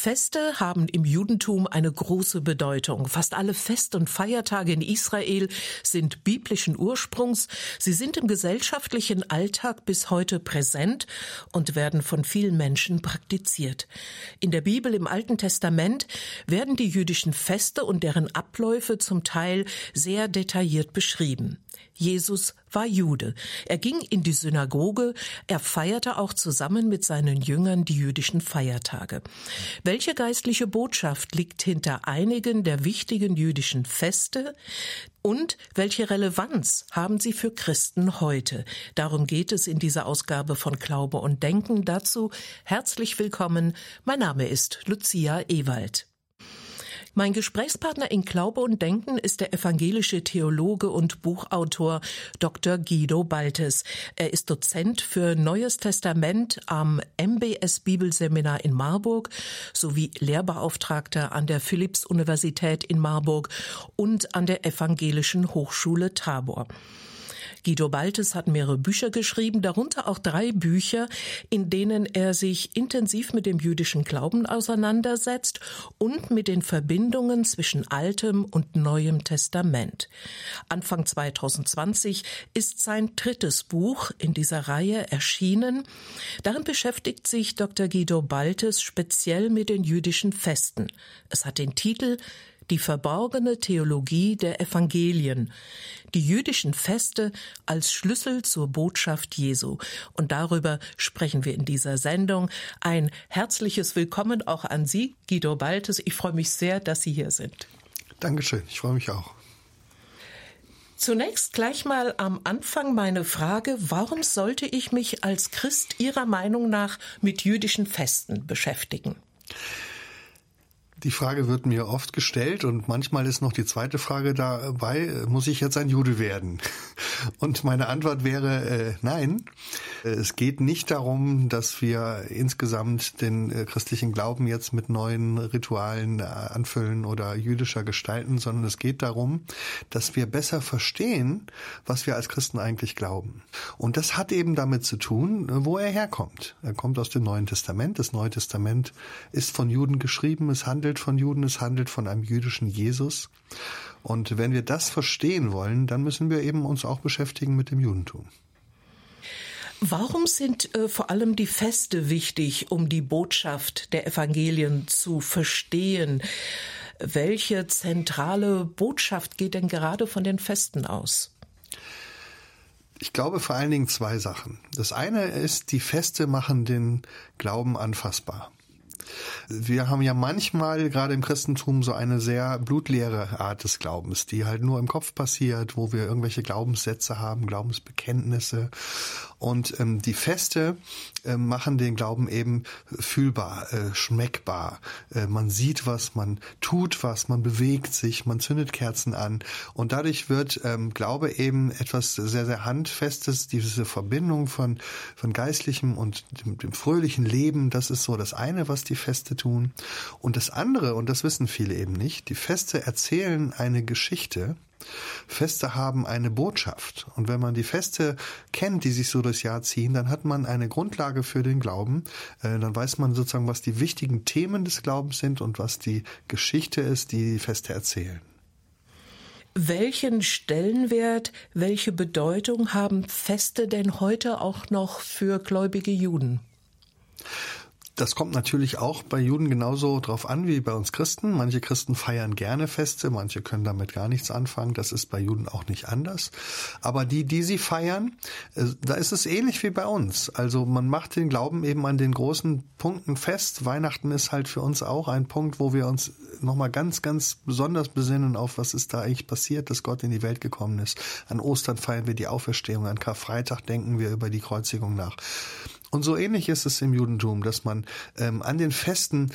Feste haben im Judentum eine große Bedeutung. Fast alle Fest- und Feiertage in Israel sind biblischen Ursprungs. Sie sind im gesellschaftlichen Alltag bis heute präsent und werden von vielen Menschen praktiziert. In der Bibel im Alten Testament werden die jüdischen Feste und deren Abläufe zum Teil sehr detailliert beschrieben. Jesus war Jude. Er ging in die Synagoge, er feierte auch zusammen mit seinen Jüngern die jüdischen Feiertage. Welche geistliche Botschaft liegt hinter einigen der wichtigen jüdischen Feste? Und welche Relevanz haben sie für Christen heute? Darum geht es in dieser Ausgabe von Glaube und Denken. Dazu herzlich willkommen. Mein Name ist Lucia Ewald. Mein Gesprächspartner in Glaube und Denken ist der evangelische Theologe und Buchautor Dr. Guido Baltes. Er ist Dozent für Neues Testament am MBS Bibelseminar in Marburg sowie Lehrbeauftragter an der Philipps-Universität in Marburg und an der Evangelischen Hochschule Tabor. Guido Baltes hat mehrere Bücher geschrieben, darunter auch drei Bücher, in denen er sich intensiv mit dem jüdischen Glauben auseinandersetzt und mit den Verbindungen zwischen Altem und Neuem Testament. Anfang 2020 ist sein drittes Buch in dieser Reihe erschienen. Darin beschäftigt sich Dr. Guido Baltes speziell mit den jüdischen Festen. Es hat den Titel die verborgene Theologie der Evangelien, die jüdischen Feste als Schlüssel zur Botschaft Jesu. Und darüber sprechen wir in dieser Sendung. Ein herzliches Willkommen auch an Sie, Guido Baltes. Ich freue mich sehr, dass Sie hier sind. Dankeschön, ich freue mich auch. Zunächst gleich mal am Anfang meine Frage, warum sollte ich mich als Christ Ihrer Meinung nach mit jüdischen Festen beschäftigen? Die Frage wird mir oft gestellt und manchmal ist noch die zweite Frage dabei, muss ich jetzt ein Jude werden? Und meine Antwort wäre äh, nein. Es geht nicht darum, dass wir insgesamt den äh, christlichen Glauben jetzt mit neuen Ritualen äh, anfüllen oder jüdischer gestalten, sondern es geht darum, dass wir besser verstehen, was wir als Christen eigentlich glauben. Und das hat eben damit zu tun, wo er herkommt. Er kommt aus dem Neuen Testament. Das Neue Testament ist von Juden geschrieben. Es handelt handelt von Juden, es handelt von einem jüdischen Jesus. Und wenn wir das verstehen wollen, dann müssen wir eben uns auch beschäftigen mit dem Judentum. Warum sind äh, vor allem die Feste wichtig, um die Botschaft der Evangelien zu verstehen? Welche zentrale Botschaft geht denn gerade von den Festen aus? Ich glaube vor allen Dingen zwei Sachen. Das eine ist, die Feste machen den Glauben anfassbar. Wir haben ja manchmal gerade im Christentum so eine sehr blutleere Art des Glaubens, die halt nur im Kopf passiert, wo wir irgendwelche Glaubenssätze haben, Glaubensbekenntnisse. Und ähm, die Feste äh, machen den Glauben eben fühlbar, äh, schmeckbar. Äh, man sieht was, man tut was, man bewegt sich, man zündet Kerzen an. Und dadurch wird ähm, Glaube eben etwas sehr, sehr Handfestes, diese Verbindung von, von geistlichem und dem, dem fröhlichen Leben, das ist so das eine, was die Feste tun. Und das andere, und das wissen viele eben nicht, die Feste erzählen eine Geschichte, Feste haben eine Botschaft. Und wenn man die Feste kennt, die sich so durchs Jahr ziehen, dann hat man eine Grundlage für den Glauben. Äh, dann weiß man sozusagen, was die wichtigen Themen des Glaubens sind und was die Geschichte ist, die die Feste erzählen. Welchen Stellenwert, welche Bedeutung haben Feste denn heute auch noch für gläubige Juden? Das kommt natürlich auch bei Juden genauso drauf an wie bei uns Christen. Manche Christen feiern gerne Feste, manche können damit gar nichts anfangen. Das ist bei Juden auch nicht anders. Aber die, die sie feiern, äh, da ist es ähnlich wie bei uns. Also man macht den Glauben eben an den großen Punkten fest. Weihnachten ist halt für uns auch ein Punkt, wo wir uns nochmal ganz, ganz besonders besinnen auf, was ist da eigentlich passiert, dass Gott in die Welt gekommen ist. An Ostern feiern wir die Auferstehung, an Karfreitag denken wir über die Kreuzigung nach. Und so ähnlich ist es im Judentum, dass man ähm, an den Festen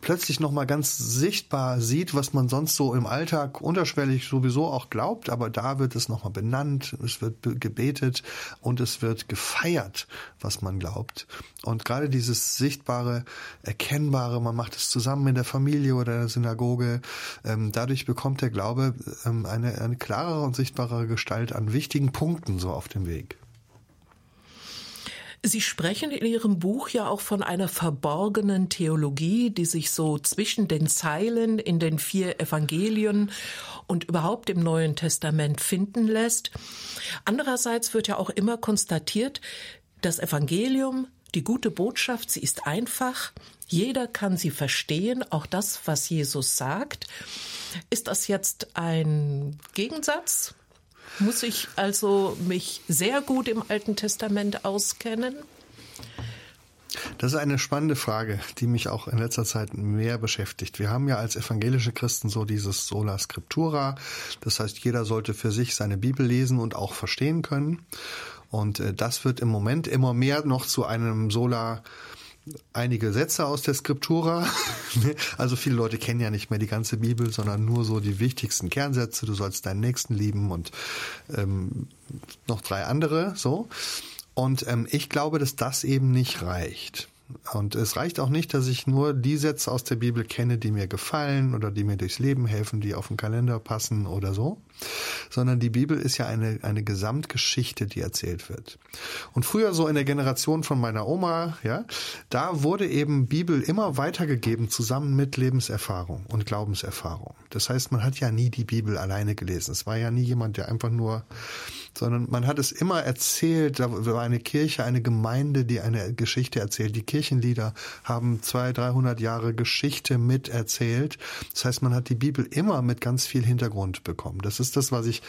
plötzlich nochmal ganz sichtbar sieht, was man sonst so im Alltag unterschwellig sowieso auch glaubt, aber da wird es nochmal benannt, es wird gebetet und es wird gefeiert, was man glaubt. Und gerade dieses sichtbare, erkennbare, man macht es zusammen in der Familie oder in der Synagoge, ähm, dadurch bekommt der Glaube ähm, eine, eine klarere und sichtbarere Gestalt an wichtigen Punkten so auf dem Weg. Sie sprechen in Ihrem Buch ja auch von einer verborgenen Theologie, die sich so zwischen den Zeilen in den vier Evangelien und überhaupt im Neuen Testament finden lässt. Andererseits wird ja auch immer konstatiert, das Evangelium, die gute Botschaft, sie ist einfach, jeder kann sie verstehen, auch das, was Jesus sagt. Ist das jetzt ein Gegensatz? Muss ich also mich sehr gut im Alten Testament auskennen? Das ist eine spannende Frage, die mich auch in letzter Zeit mehr beschäftigt. Wir haben ja als evangelische Christen so dieses Sola Scriptura. Das heißt, jeder sollte für sich seine Bibel lesen und auch verstehen können. Und äh, das wird im Moment immer mehr noch zu einem Sola einige Sätze aus der Skriptura. Also viele Leute kennen ja nicht mehr die ganze Bibel, sondern nur so die wichtigsten Kernsätze. Du sollst deinen Nächsten lieben und ähm, noch drei andere. So. Und ähm, ich glaube, dass das eben nicht reicht. Und es reicht auch nicht, dass ich nur die Sätze aus der Bibel kenne, die mir gefallen oder die mir durchs Leben helfen, die auf den Kalender passen oder so, sondern die Bibel ist ja eine, eine Gesamtgeschichte, die erzählt wird. Und früher so in der Generation von meiner Oma, ja, da wurde eben Bibel immer weitergegeben zusammen mit Lebenserfahrung und Glaubenserfahrung. Das heißt, man hat ja nie die Bibel alleine gelesen. Es war ja nie jemand, der einfach nur sondern man hat es immer erzählt. Da war eine Kirche, eine Gemeinde, die eine Geschichte erzählt. Die Kirchenlieder haben zwei, dreihundert Jahre Geschichte miterzählt. Das heißt, man hat die Bibel immer mit ganz viel Hintergrund bekommen. Das ist das, was ich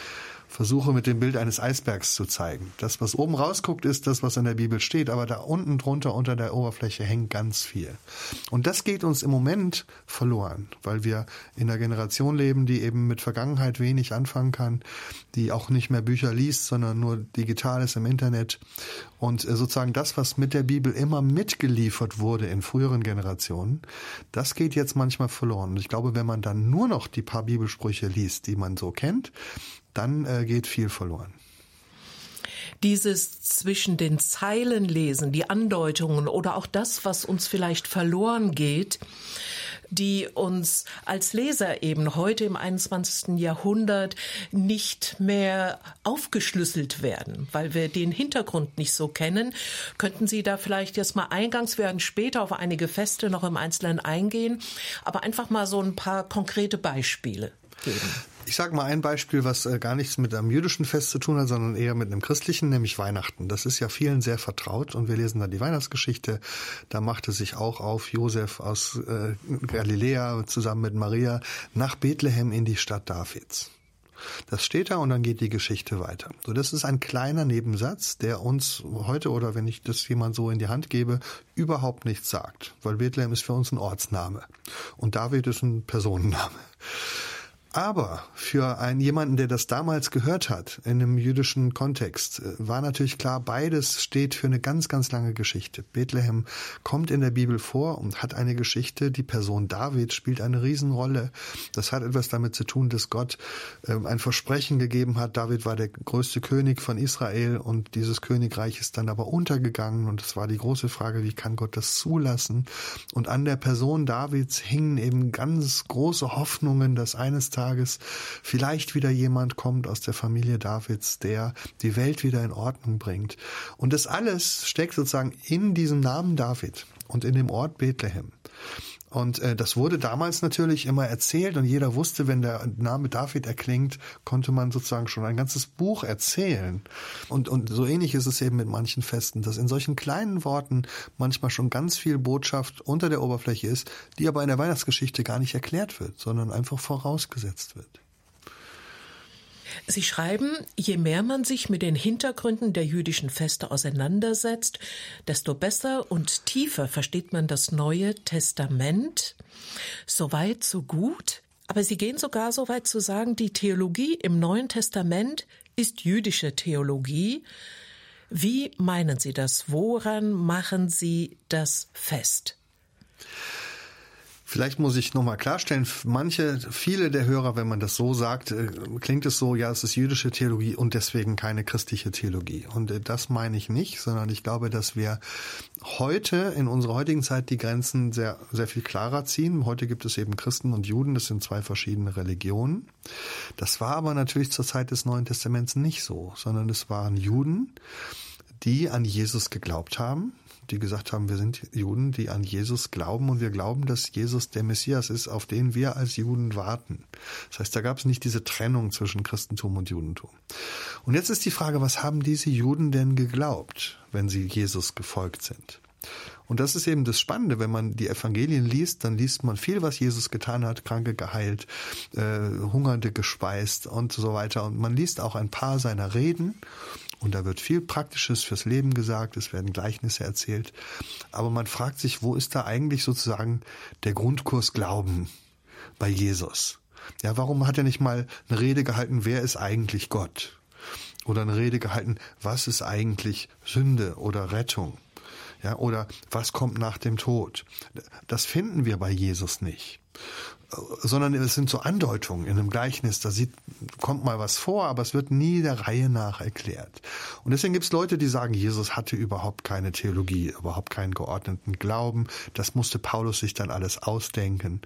versuche mit dem Bild eines Eisbergs zu zeigen. Das, was oben rausguckt, ist das, was in der Bibel steht, aber da unten drunter unter der Oberfläche hängt ganz viel. Und das geht uns im Moment verloren, weil wir in einer Generation leben, die eben mit Vergangenheit wenig anfangen kann, die auch nicht mehr Bücher liest, sondern nur Digitales im Internet. Und äh, sozusagen das, was mit der Bibel immer mitgeliefert wurde in früheren Generationen, das geht jetzt manchmal verloren. Und ich glaube, wenn man dann nur noch die paar Bibelsprüche liest, die man so kennt, dann äh, geht viel verloren. Dieses zwischen den Zeilen lesen, die Andeutungen oder auch das, was uns vielleicht verloren geht, die uns als Leser eben heute im 21. Jahrhundert nicht mehr aufgeschlüsselt werden, weil wir den Hintergrund nicht so kennen. Könnten Sie da vielleicht jetzt mal eingangs, werden später auf einige Feste noch im Einzelnen eingehen, aber einfach mal so ein paar konkrete Beispiele geben? Ich sage mal ein Beispiel, was äh, gar nichts mit einem jüdischen Fest zu tun hat, sondern eher mit einem christlichen, nämlich Weihnachten. Das ist ja vielen sehr vertraut und wir lesen da die Weihnachtsgeschichte. Da machte sich auch auf Josef aus äh, Galiläa zusammen mit Maria nach Bethlehem in die Stadt Davids. Das steht da und dann geht die Geschichte weiter. So, das ist ein kleiner Nebensatz, der uns heute oder wenn ich das jemand so in die Hand gebe, überhaupt nichts sagt, weil Bethlehem ist für uns ein Ortsname und David ist ein Personenname. Aber für einen jemanden, der das damals gehört hat, in einem jüdischen Kontext, äh, war natürlich klar, beides steht für eine ganz, ganz lange Geschichte. Bethlehem kommt in der Bibel vor und hat eine Geschichte. Die Person David spielt eine Riesenrolle. Das hat etwas damit zu tun, dass Gott ähm, ein Versprechen gegeben hat. David war der größte König von Israel und dieses Königreich ist dann aber untergegangen und es war die große Frage, wie kann Gott das zulassen? Und an der Person Davids hingen eben ganz große Hoffnungen, dass eines Tages Tages vielleicht wieder jemand kommt aus der Familie Davids, der die Welt wieder in Ordnung bringt. Und das alles steckt sozusagen in diesem Namen David und in dem Ort Bethlehem. Und äh, das wurde damals natürlich immer erzählt und jeder wusste, wenn der Name David erklingt, konnte man sozusagen schon ein ganzes Buch erzählen. Und, und so ähnlich ist es eben mit manchen Festen, dass in solchen kleinen Worten manchmal schon ganz viel Botschaft unter der Oberfläche ist, die aber in der Weihnachtsgeschichte gar nicht erklärt wird, sondern einfach vorausgesetzt wird. Sie schreiben, je mehr man sich mit den Hintergründen der jüdischen Feste auseinandersetzt, desto besser und tiefer versteht man das Neue Testament. Soweit, so gut. Aber Sie gehen sogar so weit zu sagen, die Theologie im Neuen Testament ist jüdische Theologie. Wie meinen Sie das? Woran machen Sie das fest? Vielleicht muss ich nochmal klarstellen, manche, viele der Hörer, wenn man das so sagt, äh, klingt es so, ja, es ist jüdische Theologie und deswegen keine christliche Theologie. Und äh, das meine ich nicht, sondern ich glaube, dass wir heute, in unserer heutigen Zeit, die Grenzen sehr, sehr viel klarer ziehen. Heute gibt es eben Christen und Juden, das sind zwei verschiedene Religionen. Das war aber natürlich zur Zeit des Neuen Testaments nicht so, sondern es waren Juden, die an Jesus geglaubt haben, die gesagt haben, wir sind Juden, die an Jesus glauben und wir glauben, dass Jesus der Messias ist, auf den wir als Juden warten. Das heißt, da gab es nicht diese Trennung zwischen Christentum und Judentum. Und jetzt ist die Frage, was haben diese Juden denn geglaubt, wenn sie Jesus gefolgt sind? Und das ist eben das Spannende, wenn man die Evangelien liest, dann liest man viel, was Jesus getan hat, Kranke geheilt, äh, Hungernde gespeist und so weiter. Und man liest auch ein paar seiner Reden und da wird viel Praktisches fürs Leben gesagt, es werden Gleichnisse erzählt. Aber man fragt sich, wo ist da eigentlich sozusagen der Grundkurs Glauben bei Jesus? Ja, warum hat er nicht mal eine Rede gehalten, wer ist eigentlich Gott? Oder eine Rede gehalten, was ist eigentlich Sünde oder Rettung? Ja, oder was kommt nach dem Tod? Das finden wir bei Jesus nicht. Sondern es sind so Andeutungen in einem Gleichnis, da sieht, kommt mal was vor, aber es wird nie der Reihe nach erklärt. Und deswegen gibt es Leute, die sagen, Jesus hatte überhaupt keine Theologie, überhaupt keinen geordneten Glauben. Das musste Paulus sich dann alles ausdenken.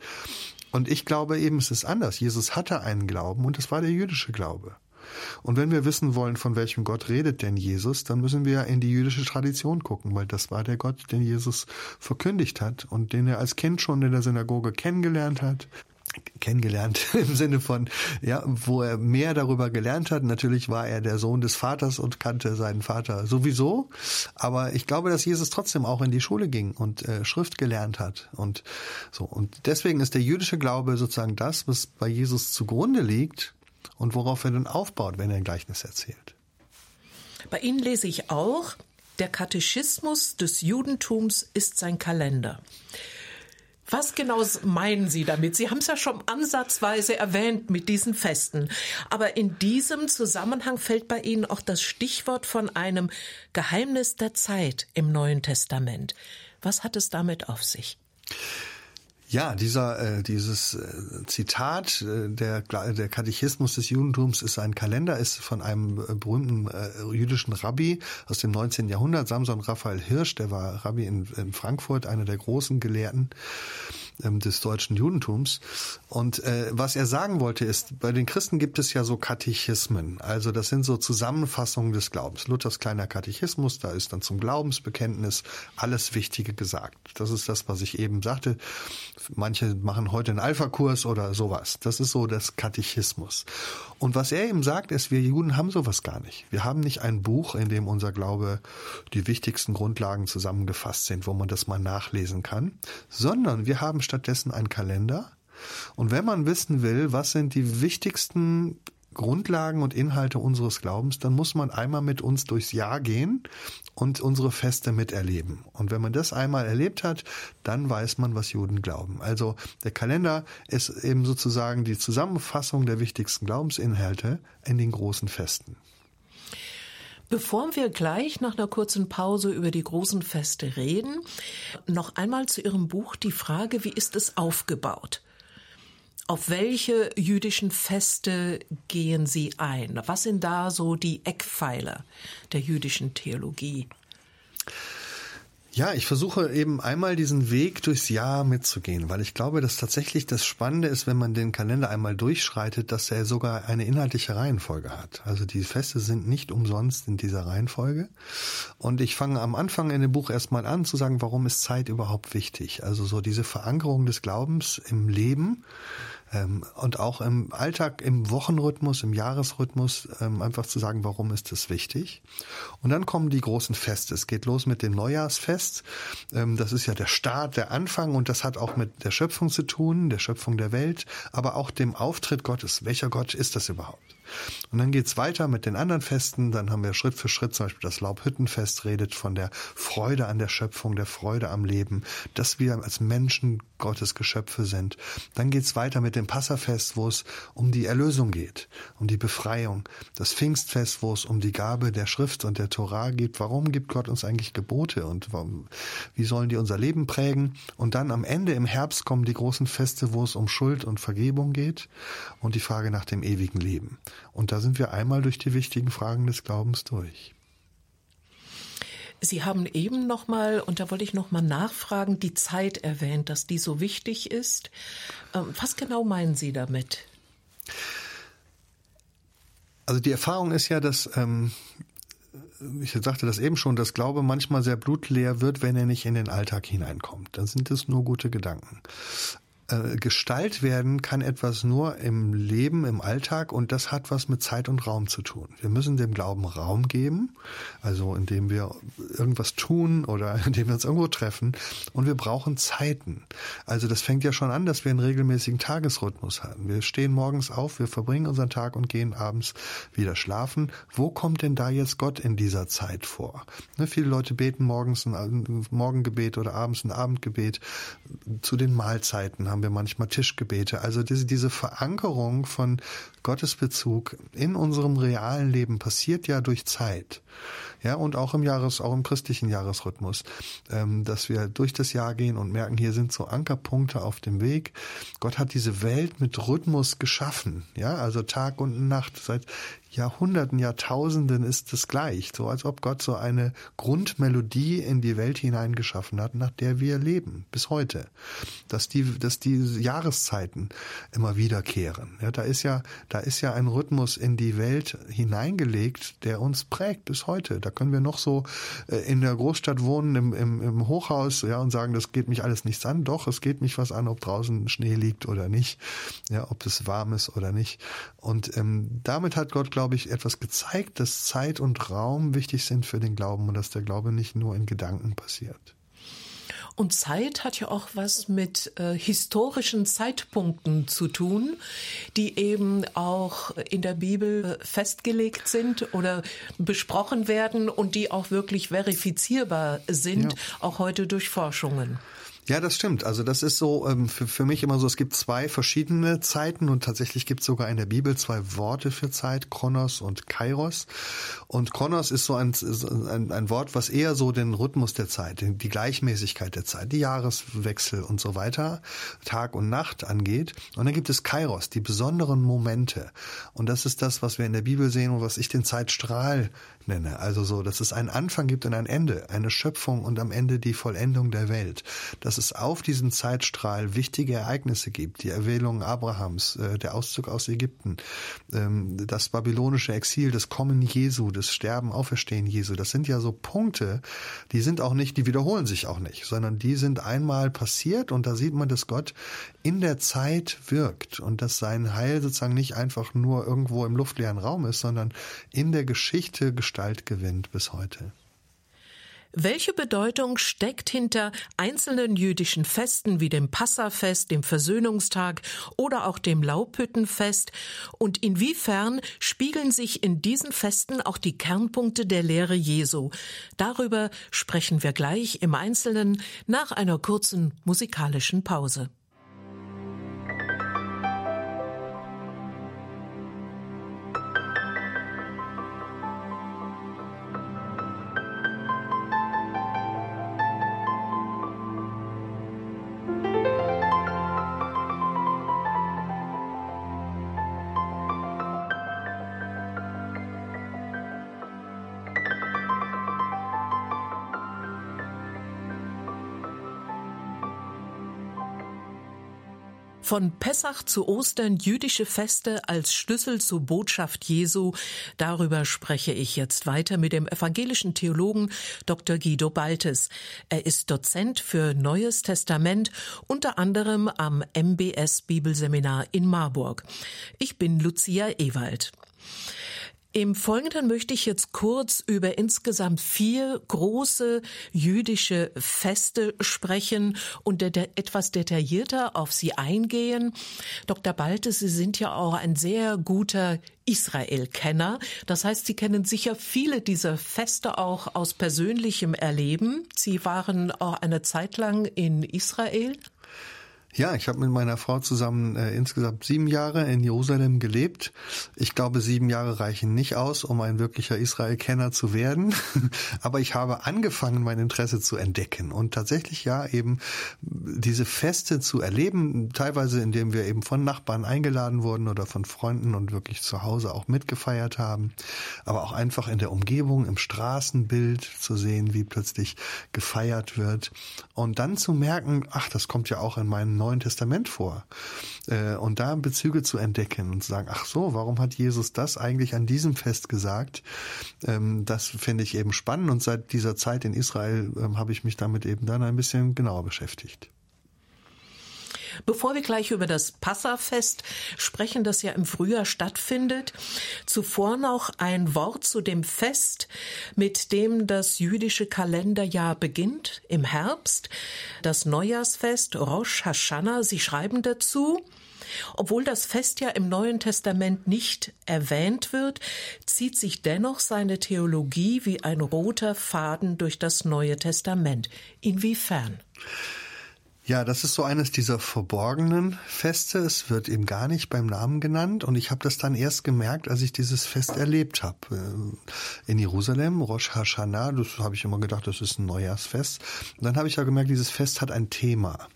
Und ich glaube eben, es ist anders. Jesus hatte einen Glauben und es war der jüdische Glaube. Und wenn wir wissen wollen, von welchem Gott redet denn Jesus, dann müssen wir in die jüdische Tradition gucken, weil das war der Gott, den Jesus verkündigt hat und den er als Kind schon in der Synagoge kennengelernt hat kennengelernt im Sinne von, ja, wo er mehr darüber gelernt hat. Natürlich war er der Sohn des Vaters und kannte seinen Vater sowieso. Aber ich glaube, dass Jesus trotzdem auch in die Schule ging und äh, Schrift gelernt hat und so. Und deswegen ist der jüdische Glaube sozusagen das, was bei Jesus zugrunde liegt und worauf er dann aufbaut, wenn er ein Gleichnis erzählt. Bei Ihnen lese ich auch, der Katechismus des Judentums ist sein Kalender. Was genau meinen Sie damit? Sie haben es ja schon ansatzweise erwähnt mit diesen Festen. Aber in diesem Zusammenhang fällt bei Ihnen auch das Stichwort von einem Geheimnis der Zeit im Neuen Testament. Was hat es damit auf sich? Ja, dieser äh, dieses äh, Zitat äh, der der Katechismus des Judentums ist ein Kalender ist von einem äh, berühmten äh, jüdischen Rabbi aus dem 19. Jahrhundert Samson Raphael Hirsch, der war Rabbi in, in Frankfurt, einer der großen Gelehrten ähm, des deutschen Judentums. Und äh, was er sagen wollte ist, bei den Christen gibt es ja so Katechismen. Also das sind so Zusammenfassungen des Glaubens. Luthers kleiner Katechismus, da ist dann zum Glaubensbekenntnis alles Wichtige gesagt. Das ist das, was ich eben sagte. Manche machen heute einen Alpha-Kurs oder sowas. Das ist so das Katechismus. Und was er eben sagt, ist, wir Juden haben sowas gar nicht. Wir haben nicht ein Buch, in dem unser Glaube die wichtigsten Grundlagen zusammengefasst sind, wo man das mal nachlesen kann, sondern wir haben stattdessen einen Kalender. Und wenn man wissen will, was sind die wichtigsten Grundlagen und Inhalte unseres Glaubens, dann muss man einmal mit uns durchs Jahr gehen und unsere Feste miterleben. Und wenn man das einmal erlebt hat, dann weiß man, was Juden glauben. Also der Kalender ist eben sozusagen die Zusammenfassung der wichtigsten Glaubensinhalte in den großen Festen. Bevor wir gleich nach einer kurzen Pause über die großen Feste reden, noch einmal zu Ihrem Buch die Frage, wie ist es aufgebaut? Auf welche jüdischen Feste gehen Sie ein? Was sind da so die Eckpfeiler der jüdischen Theologie? Ja, ich versuche eben einmal diesen Weg durchs Jahr mitzugehen, weil ich glaube, dass tatsächlich das Spannende ist, wenn man den Kalender einmal durchschreitet, dass er sogar eine inhaltliche Reihenfolge hat. Also die Feste sind nicht umsonst in dieser Reihenfolge. Und ich fange am Anfang in dem Buch erstmal an zu sagen, warum ist Zeit überhaupt wichtig? Also so diese Verankerung des Glaubens im Leben und auch im Alltag, im Wochenrhythmus, im Jahresrhythmus ähm, einfach zu sagen, warum ist das wichtig. Und dann kommen die großen Feste. Es geht los mit dem Neujahrsfest. Ähm, das ist ja der Start, der Anfang und das hat auch mit der Schöpfung zu tun, der Schöpfung der Welt, aber auch dem Auftritt Gottes. Welcher Gott ist das überhaupt? Und dann geht's weiter mit den anderen Festen. Dann haben wir Schritt für Schritt zum Beispiel das Laubhüttenfest redet von der Freude an der Schöpfung, der Freude am Leben, dass wir als Menschen Gottes Geschöpfe sind. Dann geht's weiter mit dem Passafest, wo es um die Erlösung geht, um die Befreiung. Das Pfingstfest, wo es um die Gabe der Schrift und der Torah geht. Warum gibt Gott uns eigentlich Gebote und warum, wie sollen die unser Leben prägen? Und dann am Ende im Herbst kommen die großen Feste, wo es um Schuld und Vergebung geht und die Frage nach dem ewigen Leben. Und da sind wir einmal durch die wichtigen Fragen des Glaubens durch. Sie haben eben noch mal, und da wollte ich noch mal nachfragen, die Zeit erwähnt, dass die so wichtig ist. Ähm, was genau meinen Sie damit? Also die Erfahrung ist ja, dass ähm, ich sagte das eben schon, dass Glaube manchmal sehr blutleer wird, wenn er nicht in den Alltag hineinkommt. Dann sind es nur gute Gedanken äh, Gestalt werden kann etwas nur im Leben, im Alltag und das hat was mit Zeit und Raum zu tun. Wir müssen dem Glauben Raum geben, also indem wir irgendwas tun oder indem wir uns irgendwo treffen und wir brauchen Zeiten. Also das fängt ja schon an, dass wir einen regelmäßigen Tagesrhythmus haben. Wir stehen morgens auf, wir verbringen unseren Tag und gehen abends wieder schlafen. Wo kommt denn da jetzt Gott in dieser Zeit vor? Ne, viele Leute beten morgens ein Morgengebet oder abends ein Abendgebet zu den Mahlzeiten haben wir manchmal Tischgebete. Also diese, diese Verankerung von Gottesbezug in unserem realen Leben passiert ja durch Zeit. Ja, und auch im Jahres, auch im christlichen Jahresrhythmus, ähm, dass wir durch das Jahr gehen und merken, hier sind so Ankerpunkte auf dem Weg. Gott hat diese Welt mit Rhythmus geschaffen. Ja, also Tag und Nacht. Seit Jahrhunderten, Jahrtausenden ist es gleich. So als ob Gott so eine Grundmelodie in die Welt hineingeschaffen hat, nach der wir leben, bis heute. Dass die, dass die Jahreszeiten immer wiederkehren. Ja, da ist ja, da ist ja ein Rhythmus in die Welt hineingelegt, der uns prägt bis heute. Da können wir noch so äh, in der Großstadt wohnen, im, im, im Hochhaus, ja, und sagen, das geht mich alles nichts an. Doch, es geht mich was an, ob draußen Schnee liegt oder nicht, ja, ob es warm ist oder nicht. Und ähm, damit hat Gott, glaube ich, etwas gezeigt, dass Zeit und Raum wichtig sind für den Glauben und dass der Glaube nicht nur in Gedanken passiert. Und Zeit hat ja auch was mit äh, historischen Zeitpunkten zu tun, die eben auch in der Bibel äh, festgelegt sind oder besprochen werden und die auch wirklich verifizierbar sind, ja. auch heute durch Forschungen. Ja, das stimmt. Also das ist so ähm, für, für mich immer so, es gibt zwei verschiedene Zeiten und tatsächlich gibt es sogar in der Bibel zwei Worte für Zeit, Kronos und Kairos. Und Kronos ist so ein, ein, ein Wort, was eher so den Rhythmus der Zeit, die Gleichmäßigkeit der Zeit, die Jahreswechsel und so weiter, Tag und Nacht angeht. Und dann gibt es Kairos, die besonderen Momente. Und das ist das, was wir in der Bibel sehen und was ich den Zeitstrahl nenne. Also so, dass es einen Anfang gibt und ein Ende, eine Schöpfung und am Ende die Vollendung der Welt. Dass es auf diesem Zeitstrahl wichtige Ereignisse gibt, die Erwählung Abrahams, äh, der Auszug aus Ägypten, ähm, das babylonische Exil, das Kommen Jesu, das Sterben, Auferstehen Jesu. Das sind ja so Punkte, die sind auch nicht, die wiederholen sich auch nicht, sondern die sind einmal passiert und da sieht man, dass Gott in der Zeit wirkt und dass sein Heil sozusagen nicht einfach nur irgendwo im luftleeren Raum ist, sondern in der Geschichte Gestalt gewinnt bis heute. Welche Bedeutung steckt hinter einzelnen jüdischen Festen wie dem Passafest, dem Versöhnungstag oder auch dem Laubhüttenfest und inwiefern spiegeln sich in diesen Festen auch die Kernpunkte der Lehre Jesu? Darüber sprechen wir gleich im Einzelnen nach einer kurzen musikalischen Pause. Von Pessach zu Ostern jüdische Feste als Schlüssel zur Botschaft Jesu. Darüber spreche ich jetzt weiter mit dem evangelischen Theologen Dr. Guido Baltes. Er ist Dozent für Neues Testament, unter anderem am MBS Bibelseminar in Marburg. Ich bin Lucia Ewald. Im Folgenden möchte ich jetzt kurz über insgesamt vier große jüdische Feste sprechen und etwas detaillierter auf sie eingehen. Dr. Balte, Sie sind ja auch ein sehr guter Israel-Kenner. Das heißt, Sie kennen sicher viele dieser Feste auch aus persönlichem Erleben. Sie waren auch eine Zeit lang in Israel. Ja, ich habe mit meiner Frau zusammen äh, insgesamt sieben Jahre in Jerusalem gelebt. Ich glaube, sieben Jahre reichen nicht aus, um ein wirklicher Israel-Kenner zu werden. Aber ich habe angefangen, mein Interesse zu entdecken und tatsächlich ja eben diese Feste zu erleben, teilweise indem wir eben von Nachbarn eingeladen wurden oder von Freunden und wirklich zu Hause auch mitgefeiert haben. Aber auch einfach in der Umgebung, im Straßenbild zu sehen, wie plötzlich gefeiert wird. Und dann zu merken, ach, das kommt ja auch in meinen Neuen Testament vor. Äh, und da Bezüge zu entdecken und zu sagen, ach so, warum hat Jesus das eigentlich an diesem Fest gesagt? Ähm, das finde ich eben spannend und seit dieser Zeit in Israel ähm, habe ich mich damit eben dann ein bisschen genauer beschäftigt. Bevor wir gleich über das Passafest sprechen, das ja im Frühjahr stattfindet, zuvor noch ein Wort zu dem Fest, mit dem das jüdische Kalenderjahr beginnt im Herbst, das Neujahrsfest Rosh Hashanah. Sie schreiben dazu, obwohl das Fest ja im Neuen Testament nicht erwähnt wird, zieht sich dennoch seine Theologie wie ein roter Faden durch das Neue Testament. Inwiefern? Ja, das ist so eines dieser verborgenen Feste. Es wird eben gar nicht beim Namen genannt. Und ich habe das dann erst gemerkt, als ich dieses Fest erlebt habe. Äh, in Jerusalem, Rosh Hashanah, das habe ich immer gedacht, das ist ein Neujahrsfest. Und dann habe ich ja gemerkt, dieses Fest hat ein Thema.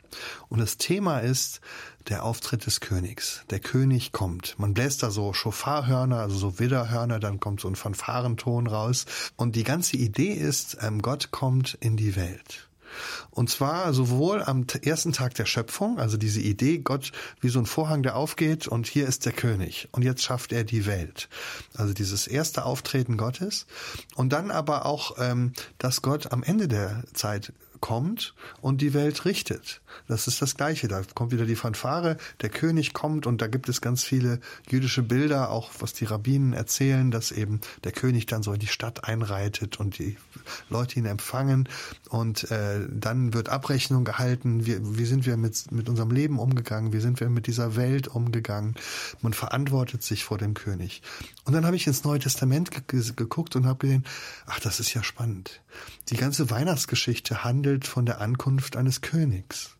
Und das Thema ist der Auftritt des Königs. Der König kommt. Man bläst da so Schofarhörner, also so Widderhörner, dann kommt so ein Fanfarenton raus. Und die ganze Idee ist, ähm, Gott kommt in die Welt. Und zwar sowohl am ersten Tag der Schöpfung, also diese Idee, Gott wie so ein Vorhang, der aufgeht und hier ist der König und jetzt schafft er die Welt. Also dieses erste Auftreten Gottes und dann aber auch, ähm, dass Gott am Ende der Zeit kommt und die Welt richtet. Das ist das Gleiche. Da kommt wieder die Fanfare, der König kommt und da gibt es ganz viele jüdische Bilder, auch was die Rabbinen erzählen, dass eben der König dann so in die Stadt einreitet und die Leute ihn empfangen und äh, dann wird Abrechnung gehalten. Wie, wie sind wir mit, mit unserem Leben umgegangen? Wie sind wir mit dieser Welt umgegangen? Man verantwortet sich vor dem König. Und dann habe ich ins Neue Testament geguckt und habe gesehen, ach, das ist ja spannend. Die ganze Weihnachtsgeschichte handelt von der Ankunft eines Königs.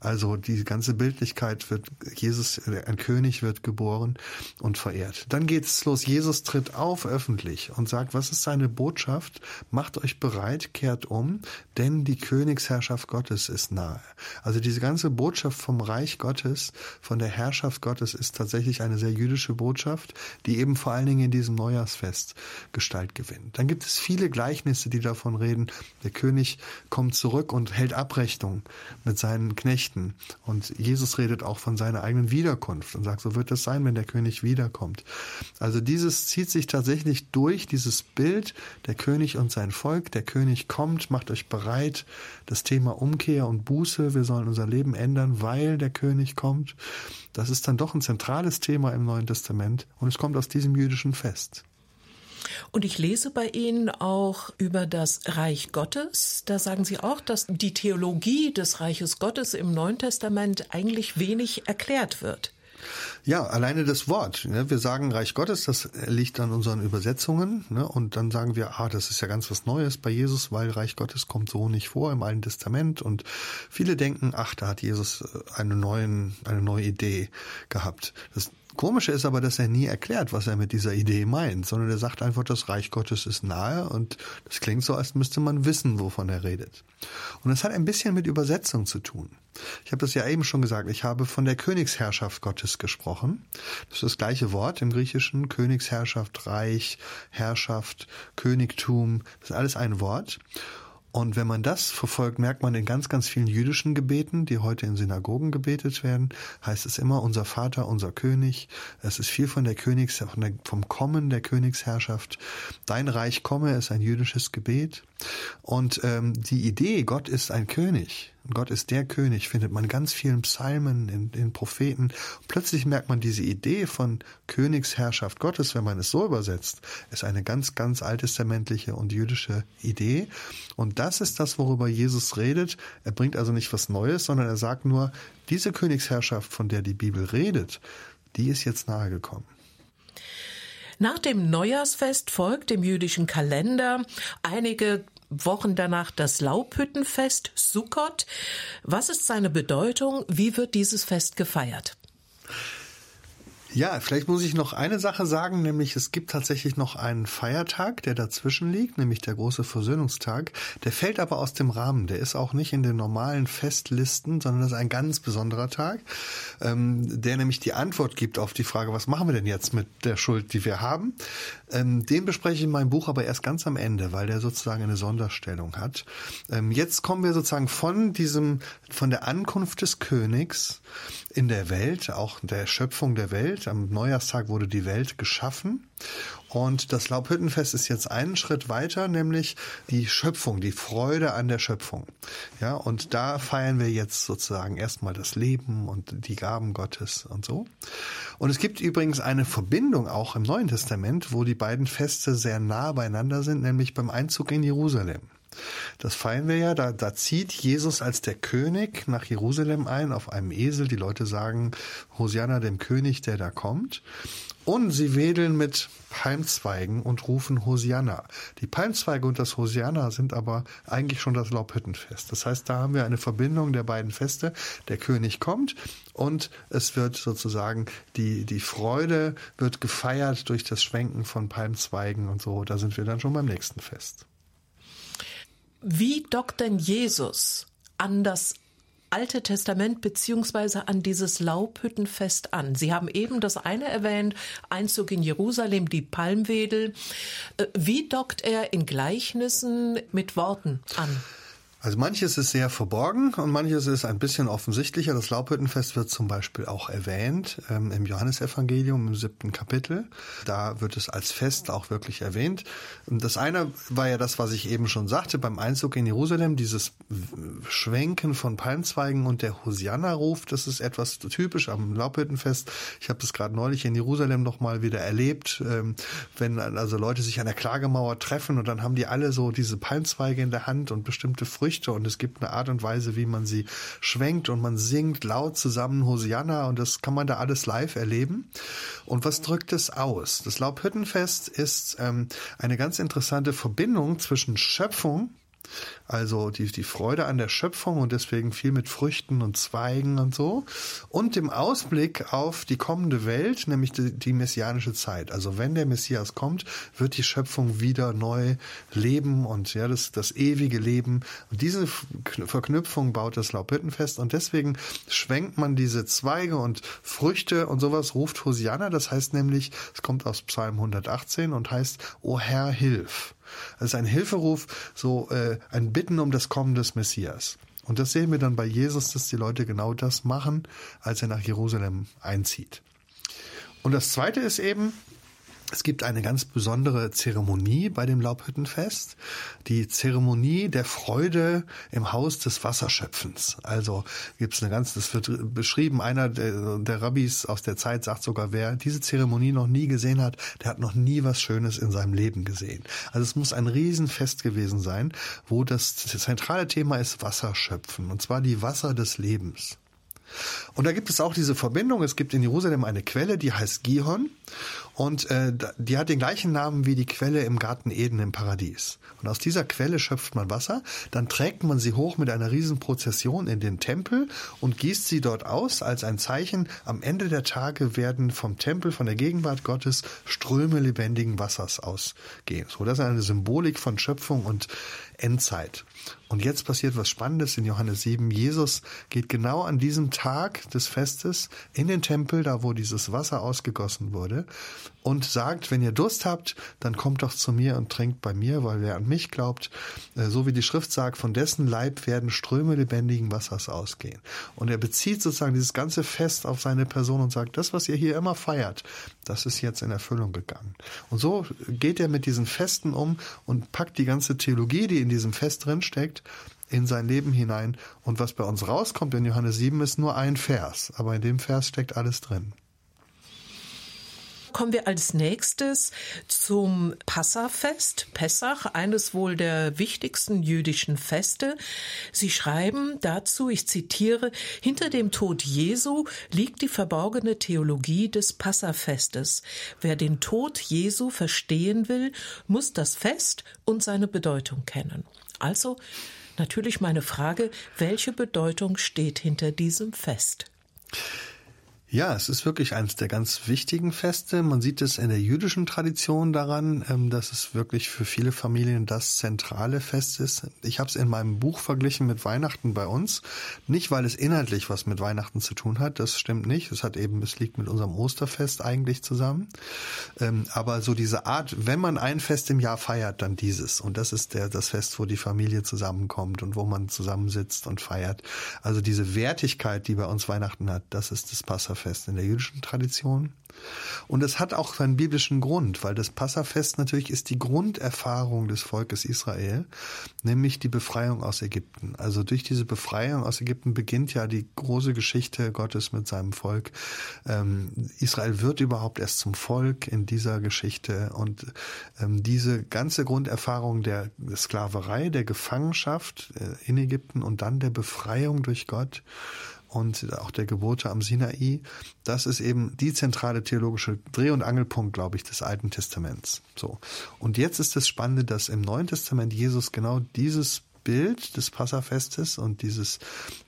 Also die ganze Bildlichkeit wird, Jesus, ein König wird geboren und verehrt. Dann geht es los. Jesus tritt auf öffentlich und sagt, was ist seine Botschaft? Macht euch bereit, kehrt um, denn die Königsherrschaft Gottes ist nahe. Also diese ganze Botschaft vom Reich Gottes, von der Herrschaft Gottes ist tatsächlich eine sehr jüdische Botschaft, die eben vor allen Dingen in diesem Neujahrsfest Gestalt gewinnt. Dann gibt es viele Gleichnisse, die davon reden, der König kommt zurück und hält Abrechnung mit seinen seinen Knechten. Und Jesus redet auch von seiner eigenen Wiederkunft und sagt, so wird es sein, wenn der König wiederkommt. Also dieses zieht sich tatsächlich durch, dieses Bild, der König und sein Volk, der König kommt, macht euch bereit, das Thema Umkehr und Buße, wir sollen unser Leben ändern, weil der König kommt. Das ist dann doch ein zentrales Thema im Neuen Testament und es kommt aus diesem jüdischen Fest. Und ich lese bei Ihnen auch über das Reich Gottes. Da sagen Sie auch, dass die Theologie des Reiches Gottes im Neuen Testament eigentlich wenig erklärt wird. Ja, alleine das Wort. Ne? Wir sagen Reich Gottes, das liegt an unseren Übersetzungen. Ne? Und dann sagen wir, ah, das ist ja ganz was Neues bei Jesus, weil Reich Gottes kommt so nicht vor im Alten Testament. Und viele denken, ach, da hat Jesus äh, eine, neuen, eine neue Idee gehabt. Das Komische ist aber, dass er nie erklärt, was er mit dieser Idee meint, sondern er sagt einfach, das Reich Gottes ist nahe und das klingt so, als müsste man wissen, wovon er redet. Und das hat ein bisschen mit Übersetzung zu tun. Ich habe das ja eben schon gesagt, ich habe von der Königsherrschaft Gottes gesprochen. Das ist das gleiche Wort im Griechischen, Königsherrschaft, Reich, Herrschaft, Königtum, das ist alles ein Wort. Und wenn man das verfolgt, merkt man in ganz, ganz vielen jüdischen Gebeten, die heute in Synagogen gebetet werden, heißt es immer unser Vater, unser König. Es ist viel von der Königs, von der, vom Kommen der Königsherrschaft. Dein Reich komme ist ein jüdisches Gebet. Und ähm, die Idee, Gott ist ein König, Gott ist der König, findet man ganz vielen Psalmen, in den Propheten. Plötzlich merkt man diese Idee von Königsherrschaft Gottes, wenn man es so übersetzt, ist eine ganz, ganz alttestamentliche und jüdische Idee. Und das ist das, worüber Jesus redet. Er bringt also nicht was Neues, sondern er sagt nur, diese Königsherrschaft, von der die Bibel redet, die ist jetzt nahegekommen. Nach dem Neujahrsfest folgt im jüdischen Kalender einige Wochen danach das Laubhüttenfest Sukkot. Was ist seine Bedeutung? Wie wird dieses Fest gefeiert? Ja, vielleicht muss ich noch eine Sache sagen, nämlich es gibt tatsächlich noch einen Feiertag, der dazwischen liegt, nämlich der große Versöhnungstag. Der fällt aber aus dem Rahmen. Der ist auch nicht in den normalen Festlisten, sondern das ist ein ganz besonderer Tag, ähm, der nämlich die Antwort gibt auf die Frage, was machen wir denn jetzt mit der Schuld, die wir haben? Ähm, den bespreche ich in meinem Buch aber erst ganz am Ende, weil der sozusagen eine Sonderstellung hat. Ähm, jetzt kommen wir sozusagen von diesem, von der Ankunft des Königs in der Welt, auch der Schöpfung der Welt. Am Neujahrstag wurde die Welt geschaffen. Und das Laubhüttenfest ist jetzt einen Schritt weiter, nämlich die Schöpfung, die Freude an der Schöpfung. Ja, und da feiern wir jetzt sozusagen erstmal das Leben und die Gaben Gottes und so. Und es gibt übrigens eine Verbindung auch im Neuen Testament, wo die beiden Feste sehr nah beieinander sind, nämlich beim Einzug in Jerusalem. Das feiern wir ja, da, da zieht Jesus als der König nach Jerusalem ein auf einem Esel. Die Leute sagen Hosianna dem König, der da kommt. Und sie wedeln mit Palmzweigen und rufen Hosianna. Die Palmzweige und das Hosianna sind aber eigentlich schon das Laubhüttenfest. Das heißt, da haben wir eine Verbindung der beiden Feste. Der König kommt und es wird sozusagen die, die Freude wird gefeiert durch das Schwenken von Palmzweigen und so. Da sind wir dann schon beim nächsten Fest. Wie dockt denn Jesus an das Alte Testament beziehungsweise an dieses Laubhüttenfest an. Sie haben eben das eine erwähnt, Einzug in Jerusalem, die Palmwedel. Äh, wie dockt er in Gleichnissen mit Worten an? Also manches ist sehr verborgen und manches ist ein bisschen offensichtlicher. Das Laubhüttenfest wird zum Beispiel auch erwähnt ähm, im Johannesevangelium im siebten Kapitel. Da wird es als Fest auch wirklich erwähnt. Das eine war ja das, was ich eben schon sagte, beim Einzug in Jerusalem, dieses Schwenken von Palmzweigen und der Hosianna-Ruf, das ist etwas typisch am Laubhüttenfest. Ich habe das gerade neulich in Jerusalem nochmal wieder erlebt, ähm, wenn also Leute sich an der Klagemauer treffen und dann haben die alle so diese Palmzweige in der Hand und bestimmte Früchte Früchte und es gibt eine Art und Weise, wie man sie schwenkt und man singt laut zusammen Hosianna und das kann man da alles live erleben. Und was drückt es aus? Das Laubhüttenfest ist ähm, eine ganz interessante Verbindung zwischen Schöpfung also die, die Freude an der Schöpfung und deswegen viel mit Früchten und Zweigen und so. Und dem Ausblick auf die kommende Welt, nämlich die, die messianische Zeit. Also wenn der Messias kommt, wird die Schöpfung wieder neu leben und ja, das, das ewige Leben. Und diese Verknüpfung baut das Laubhüttenfest und deswegen schwenkt man diese Zweige und Früchte und sowas, ruft Hosianna. Das heißt nämlich, es kommt aus Psalm 118 und heißt, O Herr, hilf. Das ist ein Hilferuf, so äh, ein Bitten um das Kommen des Messias. Und das sehen wir dann bei Jesus, dass die Leute genau das machen, als er nach Jerusalem einzieht. Und das Zweite ist eben, es gibt eine ganz besondere Zeremonie bei dem Laubhüttenfest, die Zeremonie der Freude im Haus des Wasserschöpfens. Also gibt es eine ganz, das wird beschrieben, einer der, der Rabbis aus der Zeit sagt sogar, wer diese Zeremonie noch nie gesehen hat, der hat noch nie was Schönes in seinem Leben gesehen. Also es muss ein Riesenfest gewesen sein, wo das zentrale Thema ist Wasserschöpfen, und zwar die Wasser des Lebens. Und da gibt es auch diese Verbindung. Es gibt in Jerusalem eine Quelle, die heißt Gihon. Und äh, die hat den gleichen Namen wie die Quelle im Garten Eden im Paradies. Und aus dieser Quelle schöpft man Wasser, dann trägt man sie hoch mit einer Riesenprozession in den Tempel und gießt sie dort aus als ein Zeichen, am Ende der Tage werden vom Tempel, von der Gegenwart Gottes Ströme lebendigen Wassers ausgehen. So, das ist eine Symbolik von Schöpfung und Endzeit. Und jetzt passiert was Spannendes in Johannes 7. Jesus geht genau an diesem Tag des Festes in den Tempel, da wo dieses Wasser ausgegossen wurde, und sagt, wenn ihr Durst habt, dann kommt doch zu mir und trinkt bei mir, weil wer an mich glaubt, äh, so wie die Schrift sagt, von dessen Leib werden Ströme lebendigen Wassers ausgehen. Und er bezieht sozusagen dieses ganze Fest auf seine Person und sagt, das, was ihr hier immer feiert, das ist jetzt in Erfüllung gegangen. Und so geht er mit diesen Festen um und packt die ganze Theologie, die in diesem Fest drinsteckt, in sein Leben hinein. Und was bei uns rauskommt in Johannes 7 ist nur ein Vers, aber in dem Vers steckt alles drin. Kommen wir als nächstes zum Passafest, Pessach, eines wohl der wichtigsten jüdischen Feste. Sie schreiben dazu, ich zitiere, hinter dem Tod Jesu liegt die verborgene Theologie des Passafestes. Wer den Tod Jesu verstehen will, muss das Fest und seine Bedeutung kennen. Also natürlich meine Frage, welche Bedeutung steht hinter diesem Fest? Ja, es ist wirklich eines der ganz wichtigen Feste. Man sieht es in der jüdischen Tradition daran, ähm, dass es wirklich für viele Familien das zentrale Fest ist. Ich habe es in meinem Buch verglichen mit Weihnachten bei uns. Nicht, weil es inhaltlich was mit Weihnachten zu tun hat, das stimmt nicht. Es hat eben, es liegt mit unserem Osterfest eigentlich zusammen. Ähm, aber so diese Art, wenn man ein Fest im Jahr feiert, dann dieses. Und das ist der, das Fest, wo die Familie zusammenkommt und wo man zusammensitzt und feiert. Also diese Wertigkeit, die bei uns Weihnachten hat, das ist das Passafest. Passafest in der jüdischen Tradition. Und es hat auch seinen biblischen Grund, weil das Passafest natürlich ist die Grunderfahrung des Volkes Israel, nämlich die Befreiung aus Ägypten. Also durch diese Befreiung aus Ägypten beginnt ja die große Geschichte Gottes mit seinem Volk. Ähm, Israel wird überhaupt erst zum Volk in dieser Geschichte und ähm, diese ganze Grunderfahrung der Sklaverei, der Gefangenschaft äh, in Ägypten und dann der Befreiung durch Gott und auch der Gebote am Sinai, das ist eben die zentrale theologische Dreh- und Angelpunkt, glaube ich, des Alten Testaments. So. Und jetzt ist das Spannende, dass im Neuen Testament Jesus genau dieses Bild des Passafestes und dieses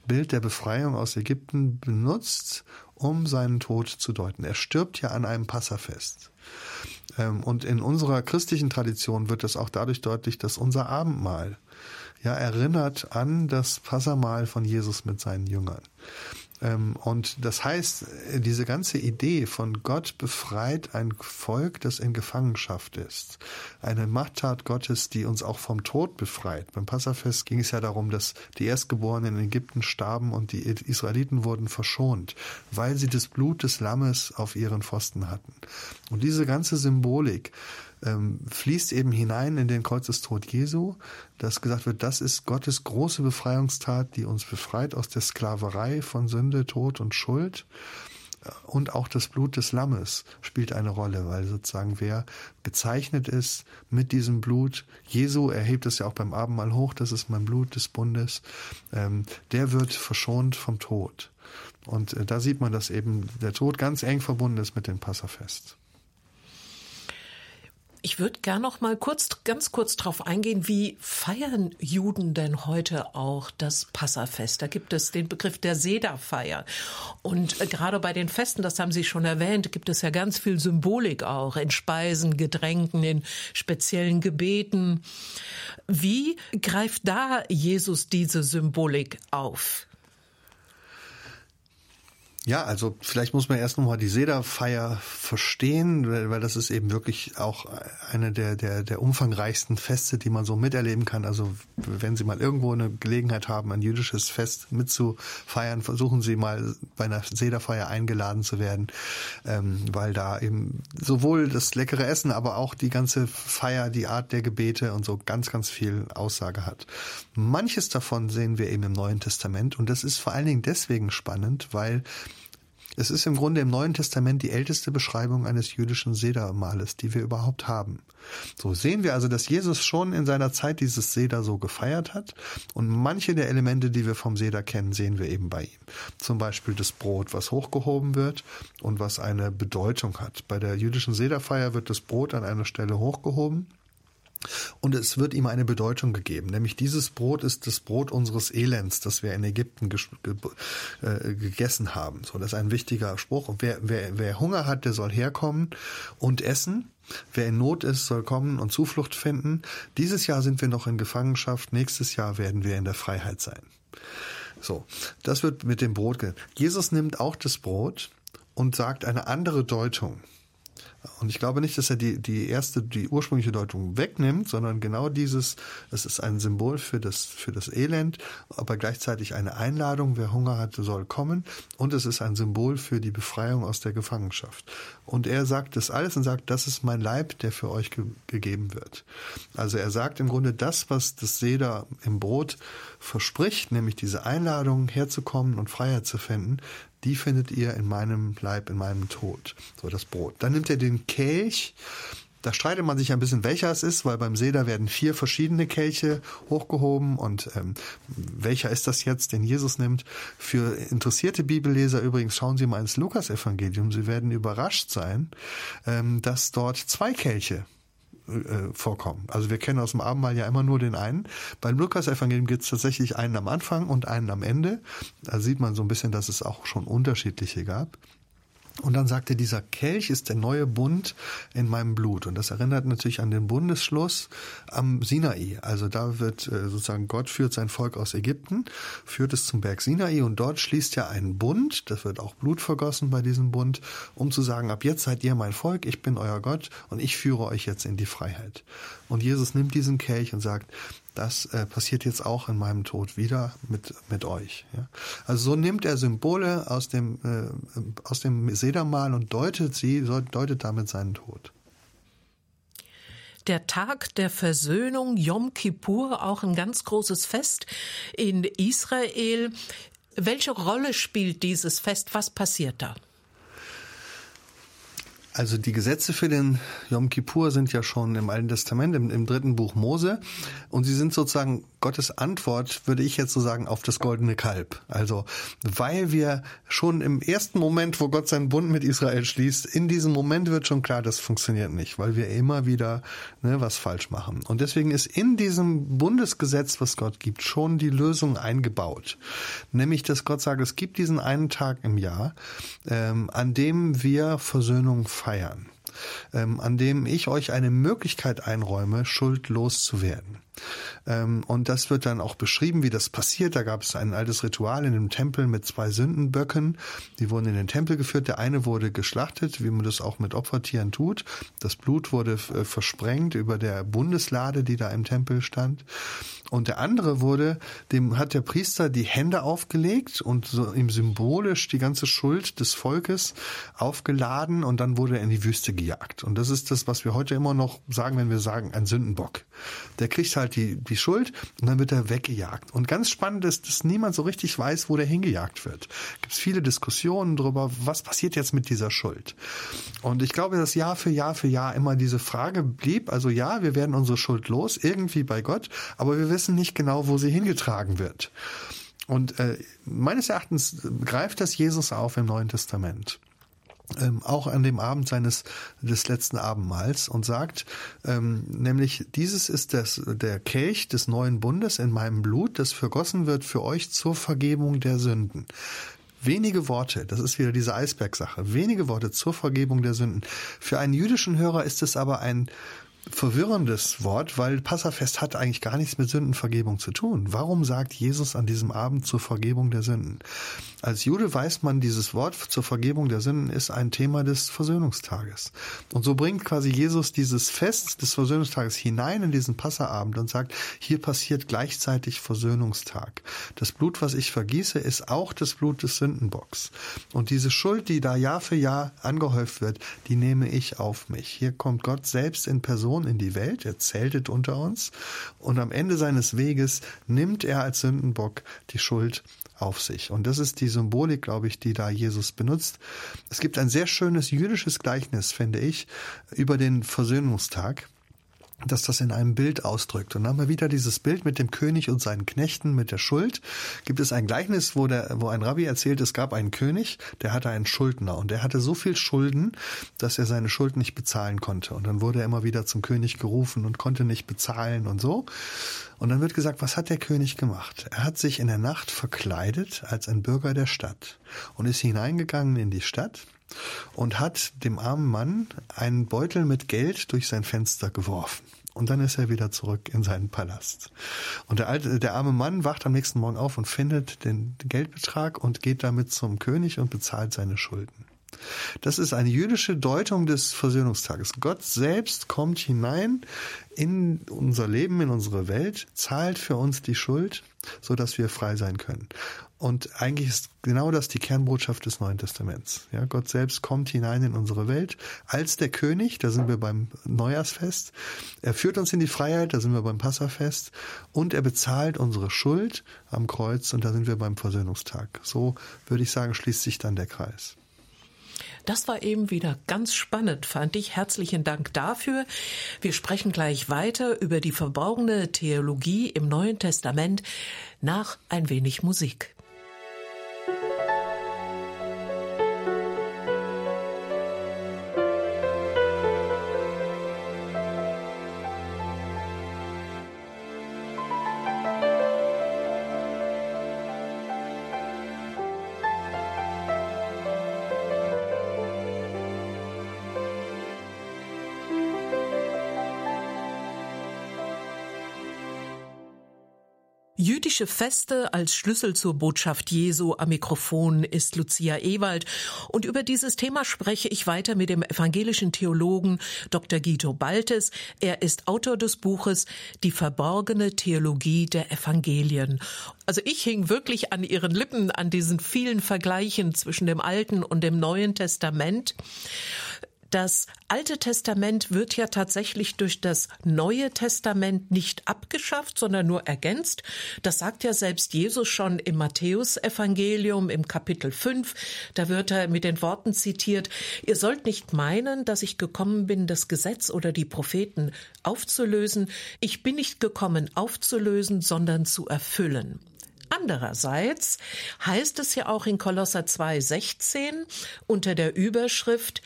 Bild der Befreiung aus Ägypten benutzt, um seinen Tod zu deuten. Er stirbt ja an einem Passafest. Ähm, und in unserer christlichen Tradition wird es auch dadurch deutlich, dass unser Abendmahl ja erinnert an das Passamal von Jesus mit seinen Jüngern. Ähm, und das heißt, diese ganze Idee von Gott befreit ein Volk, das in Gefangenschaft ist. Eine Machttat Gottes, die uns auch vom Tod befreit. Beim Passafest ging es ja darum, dass die Erstgeborenen in Ägypten starben und die Israeliten wurden verschont, weil sie das Blut des Lammes auf ihren Pfosten hatten. Und diese ganze Symbolik, ähm, fließt eben hinein in den Kreuzestod Jesu, dass gesagt wird, das ist Gottes große Befreiungstat, die uns befreit aus der Sklaverei von Sünde, Tod und Schuld. Und auch das Blut des Lammes spielt eine Rolle, weil sozusagen wer gezeichnet ist mit diesem Blut, Jesu erhebt es ja auch beim Abendmahl hoch, das ist mein Blut des Bundes, ähm, der wird verschont vom Tod. Und äh, da sieht man, dass eben der Tod ganz eng verbunden ist mit dem Passafest. Ich würde gern noch mal kurz, ganz kurz darauf eingehen, wie feiern Juden denn heute auch das Passafest? Da gibt es den Begriff der Sederfeier. Und äh, gerade bei den Festen, das haben Sie schon erwähnt, gibt es ja ganz viel Symbolik auch in Speisen, Getränken, in speziellen Gebeten. Wie greift da Jesus diese Symbolik auf? Ja, also vielleicht muss man erst nochmal die Sederfeier verstehen, weil, weil das ist eben wirklich auch eine der, der, der umfangreichsten Feste, die man so miterleben kann. Also wenn Sie mal irgendwo eine Gelegenheit haben, ein jüdisches Fest mitzufeiern, versuchen Sie mal bei einer Sederfeier eingeladen zu werden, ähm, weil da eben sowohl das leckere Essen, aber auch die ganze Feier, die Art der Gebete und so ganz, ganz viel Aussage hat. Manches davon sehen wir eben im Neuen Testament und das ist vor allen Dingen deswegen spannend, weil es ist im Grunde im Neuen Testament die älteste Beschreibung eines jüdischen Sedermahles, die wir überhaupt haben. So sehen wir also, dass Jesus schon in seiner Zeit dieses Seder so gefeiert hat und manche der Elemente, die wir vom Seder kennen, sehen wir eben bei ihm. Zum Beispiel das Brot, was hochgehoben wird und was eine Bedeutung hat. Bei der jüdischen Sederfeier wird das Brot an einer Stelle hochgehoben und es wird ihm eine Bedeutung gegeben, nämlich dieses Brot ist das Brot unseres Elends, das wir in Ägypten äh, gegessen haben. So, das ist ein wichtiger Spruch. wer, wer, wer Hunger hat, der soll herkommen und essen. Wer in Not ist, soll kommen und Zuflucht finden. Dieses Jahr sind wir noch in Gefangenschaft. Nächstes Jahr werden wir in der Freiheit sein. So, das wird mit dem Brot. Jesus nimmt auch das Brot und sagt eine andere Deutung. Und ich glaube nicht, dass er die, die erste, die ursprüngliche Deutung wegnimmt, sondern genau dieses, es ist ein Symbol für das, für das Elend, aber gleichzeitig eine Einladung, wer Hunger hat, soll kommen. Und es ist ein Symbol für die Befreiung aus der Gefangenschaft. Und er sagt das alles und sagt, das ist mein Leib, der für euch ge gegeben wird. Also er sagt im Grunde das, was das Seder im Brot verspricht, nämlich diese Einladung herzukommen und Freiheit zu finden, die findet ihr in meinem Leib, in meinem Tod. So das Brot. Dann nimmt er den Kelch. Da streitet man sich ein bisschen, welcher es ist, weil beim Seder werden vier verschiedene Kelche hochgehoben und ähm, welcher ist das jetzt, den Jesus nimmt. Für interessierte Bibelleser übrigens schauen Sie mal ins Lukas-Evangelium. Sie werden überrascht sein, ähm, dass dort zwei Kelche äh, vorkommen. Also wir kennen aus dem Abendmahl ja immer nur den einen. Beim Lukas-Evangelium gibt es tatsächlich einen am Anfang und einen am Ende. Da sieht man so ein bisschen, dass es auch schon unterschiedliche gab. Und dann sagte, dieser Kelch ist der neue Bund in meinem Blut. Und das erinnert natürlich an den Bundesschluss am Sinai. Also da wird äh, sozusagen Gott führt sein Volk aus Ägypten, führt es zum Berg Sinai und dort schließt er einen Bund. Das wird auch Blut vergossen bei diesem Bund, um zu sagen, ab jetzt seid ihr mein Volk, ich bin euer Gott und ich führe euch jetzt in die Freiheit. Und Jesus nimmt diesen Kelch und sagt, das äh, passiert jetzt auch in meinem Tod wieder mit, mit euch. Ja? Also so nimmt er Symbole aus dem, äh, aus dem Sedermal und deutet sie, deutet damit seinen Tod. Der Tag der Versöhnung, Yom Kippur, auch ein ganz großes Fest in Israel. Welche Rolle spielt dieses Fest? Was passiert da? Also die Gesetze für den Yom Kippur sind ja schon im Alten Testament, im, im, dritten Buch Mose. Und sie sind sozusagen Gottes Antwort, würde ich jetzt so sagen, auf das goldene Kalb. Also, weil wir schon im ersten Moment, wo Gott seinen Bund mit Israel schließt, in diesem Moment wird schon klar, das funktioniert nicht, weil wir immer wieder ne, was falsch machen. Und deswegen ist in diesem Bundesgesetz, was Gott gibt, schon die Lösung eingebaut. Nämlich, dass Gott sagt, es gibt diesen einen Tag im Jahr, ähm, an dem wir Versöhnung feiern, ähm, an dem ich euch eine Möglichkeit einräume, schuldlos zu werden. Ähm, und das wird dann auch beschrieben, wie das passiert. Da gab es ein altes Ritual in dem Tempel mit zwei Sündenböcken. Die wurden in den Tempel geführt. Der eine wurde geschlachtet, wie man das auch mit Opfertieren tut. Das Blut wurde äh, versprengt über der Bundeslade, die da im Tempel stand. Und der andere wurde, dem hat der Priester die Hände aufgelegt und so ihm symbolisch die ganze Schuld des Volkes aufgeladen und dann wurde er in die Wüste gejagt. Und das ist das, was wir heute immer noch sagen, wenn wir sagen, ein Sündenbock. Der kriegt halt die, die Schuld und dann wird er weggejagt. Und ganz spannend ist, dass niemand so richtig weiß, wo der hingejagt wird. Gibt es viele Diskussionen darüber, was passiert jetzt mit dieser Schuld. Und ich glaube, dass Jahr für Jahr für Jahr immer diese Frage blieb, also ja, wir werden unsere Schuld los, irgendwie bei Gott, aber wir wissen nicht genau, wo sie hingetragen wird. Und äh, meines Erachtens greift das Jesus auf im Neuen Testament ähm, auch an dem Abend seines des letzten Abendmahls und sagt, ähm, nämlich dieses ist das, der Kelch des neuen Bundes in meinem Blut, das vergossen wird für euch zur Vergebung der Sünden. Wenige Worte, das ist wieder diese Eisbergsache, wenige Worte zur Vergebung der Sünden. Für einen jüdischen Hörer ist es aber ein verwirrendes Wort, weil Passafest hat eigentlich gar nichts mit Sündenvergebung zu tun. Warum sagt Jesus an diesem Abend zur Vergebung der Sünden? Als Jude weiß man, dieses Wort zur Vergebung der Sünden ist ein Thema des Versöhnungstages. Und so bringt quasi Jesus dieses Fest des Versöhnungstages hinein in diesen Passaabend und sagt, hier passiert gleichzeitig Versöhnungstag. Das Blut, was ich vergieße, ist auch das Blut des Sündenbocks. Und diese Schuld, die da Jahr für Jahr angehäuft wird, die nehme ich auf mich. Hier kommt Gott selbst in Person in die Welt, er zeltet unter uns und am Ende seines Weges nimmt er als Sündenbock die Schuld auf sich. Und das ist die Symbolik, glaube ich, die da Jesus benutzt. Es gibt ein sehr schönes jüdisches Gleichnis, finde ich, über den Versöhnungstag dass das in einem Bild ausdrückt. Und dann haben wir wieder dieses Bild mit dem König und seinen Knechten, mit der Schuld. Gibt es ein Gleichnis, wo, der, wo ein Rabbi erzählt, es gab einen König, der hatte einen Schuldner und der hatte so viel Schulden, dass er seine Schuld nicht bezahlen konnte. Und dann wurde er immer wieder zum König gerufen und konnte nicht bezahlen und so. Und dann wird gesagt, was hat der König gemacht? Er hat sich in der Nacht verkleidet als ein Bürger der Stadt und ist hineingegangen in die Stadt und hat dem armen Mann einen Beutel mit Geld durch sein Fenster geworfen. Und dann ist er wieder zurück in seinen Palast. Und der alte, der arme Mann wacht am nächsten Morgen auf und findet den Geldbetrag und geht damit zum König und bezahlt seine Schulden. Das ist eine jüdische Deutung des Versöhnungstages. Gott selbst kommt hinein in unser Leben, in unsere Welt, zahlt für uns die Schuld, so dass wir frei sein können. Und eigentlich ist genau das die Kernbotschaft des Neuen Testaments. Ja, Gott selbst kommt hinein in unsere Welt als der König, da sind wir beim Neujahrsfest. Er führt uns in die Freiheit, da sind wir beim Passafest. Und er bezahlt unsere Schuld am Kreuz und da sind wir beim Versöhnungstag. So würde ich sagen, schließt sich dann der Kreis. Das war eben wieder ganz spannend, fand ich. Herzlichen Dank dafür. Wir sprechen gleich weiter über die verborgene Theologie im Neuen Testament nach ein wenig Musik. Jüdische Feste als Schlüssel zur Botschaft Jesu am Mikrofon ist Lucia Ewald. Und über dieses Thema spreche ich weiter mit dem evangelischen Theologen Dr. Guido Baltes. Er ist Autor des Buches Die verborgene Theologie der Evangelien. Also ich hing wirklich an Ihren Lippen, an diesen vielen Vergleichen zwischen dem Alten und dem Neuen Testament. Das Alte Testament wird ja tatsächlich durch das Neue Testament nicht abgeschafft, sondern nur ergänzt. Das sagt ja selbst Jesus schon im Matthäusevangelium im Kapitel 5. Da wird er mit den Worten zitiert, ihr sollt nicht meinen, dass ich gekommen bin, das Gesetz oder die Propheten aufzulösen. Ich bin nicht gekommen aufzulösen, sondern zu erfüllen. Andererseits heißt es ja auch in Kolosser 2,16 unter der Überschrift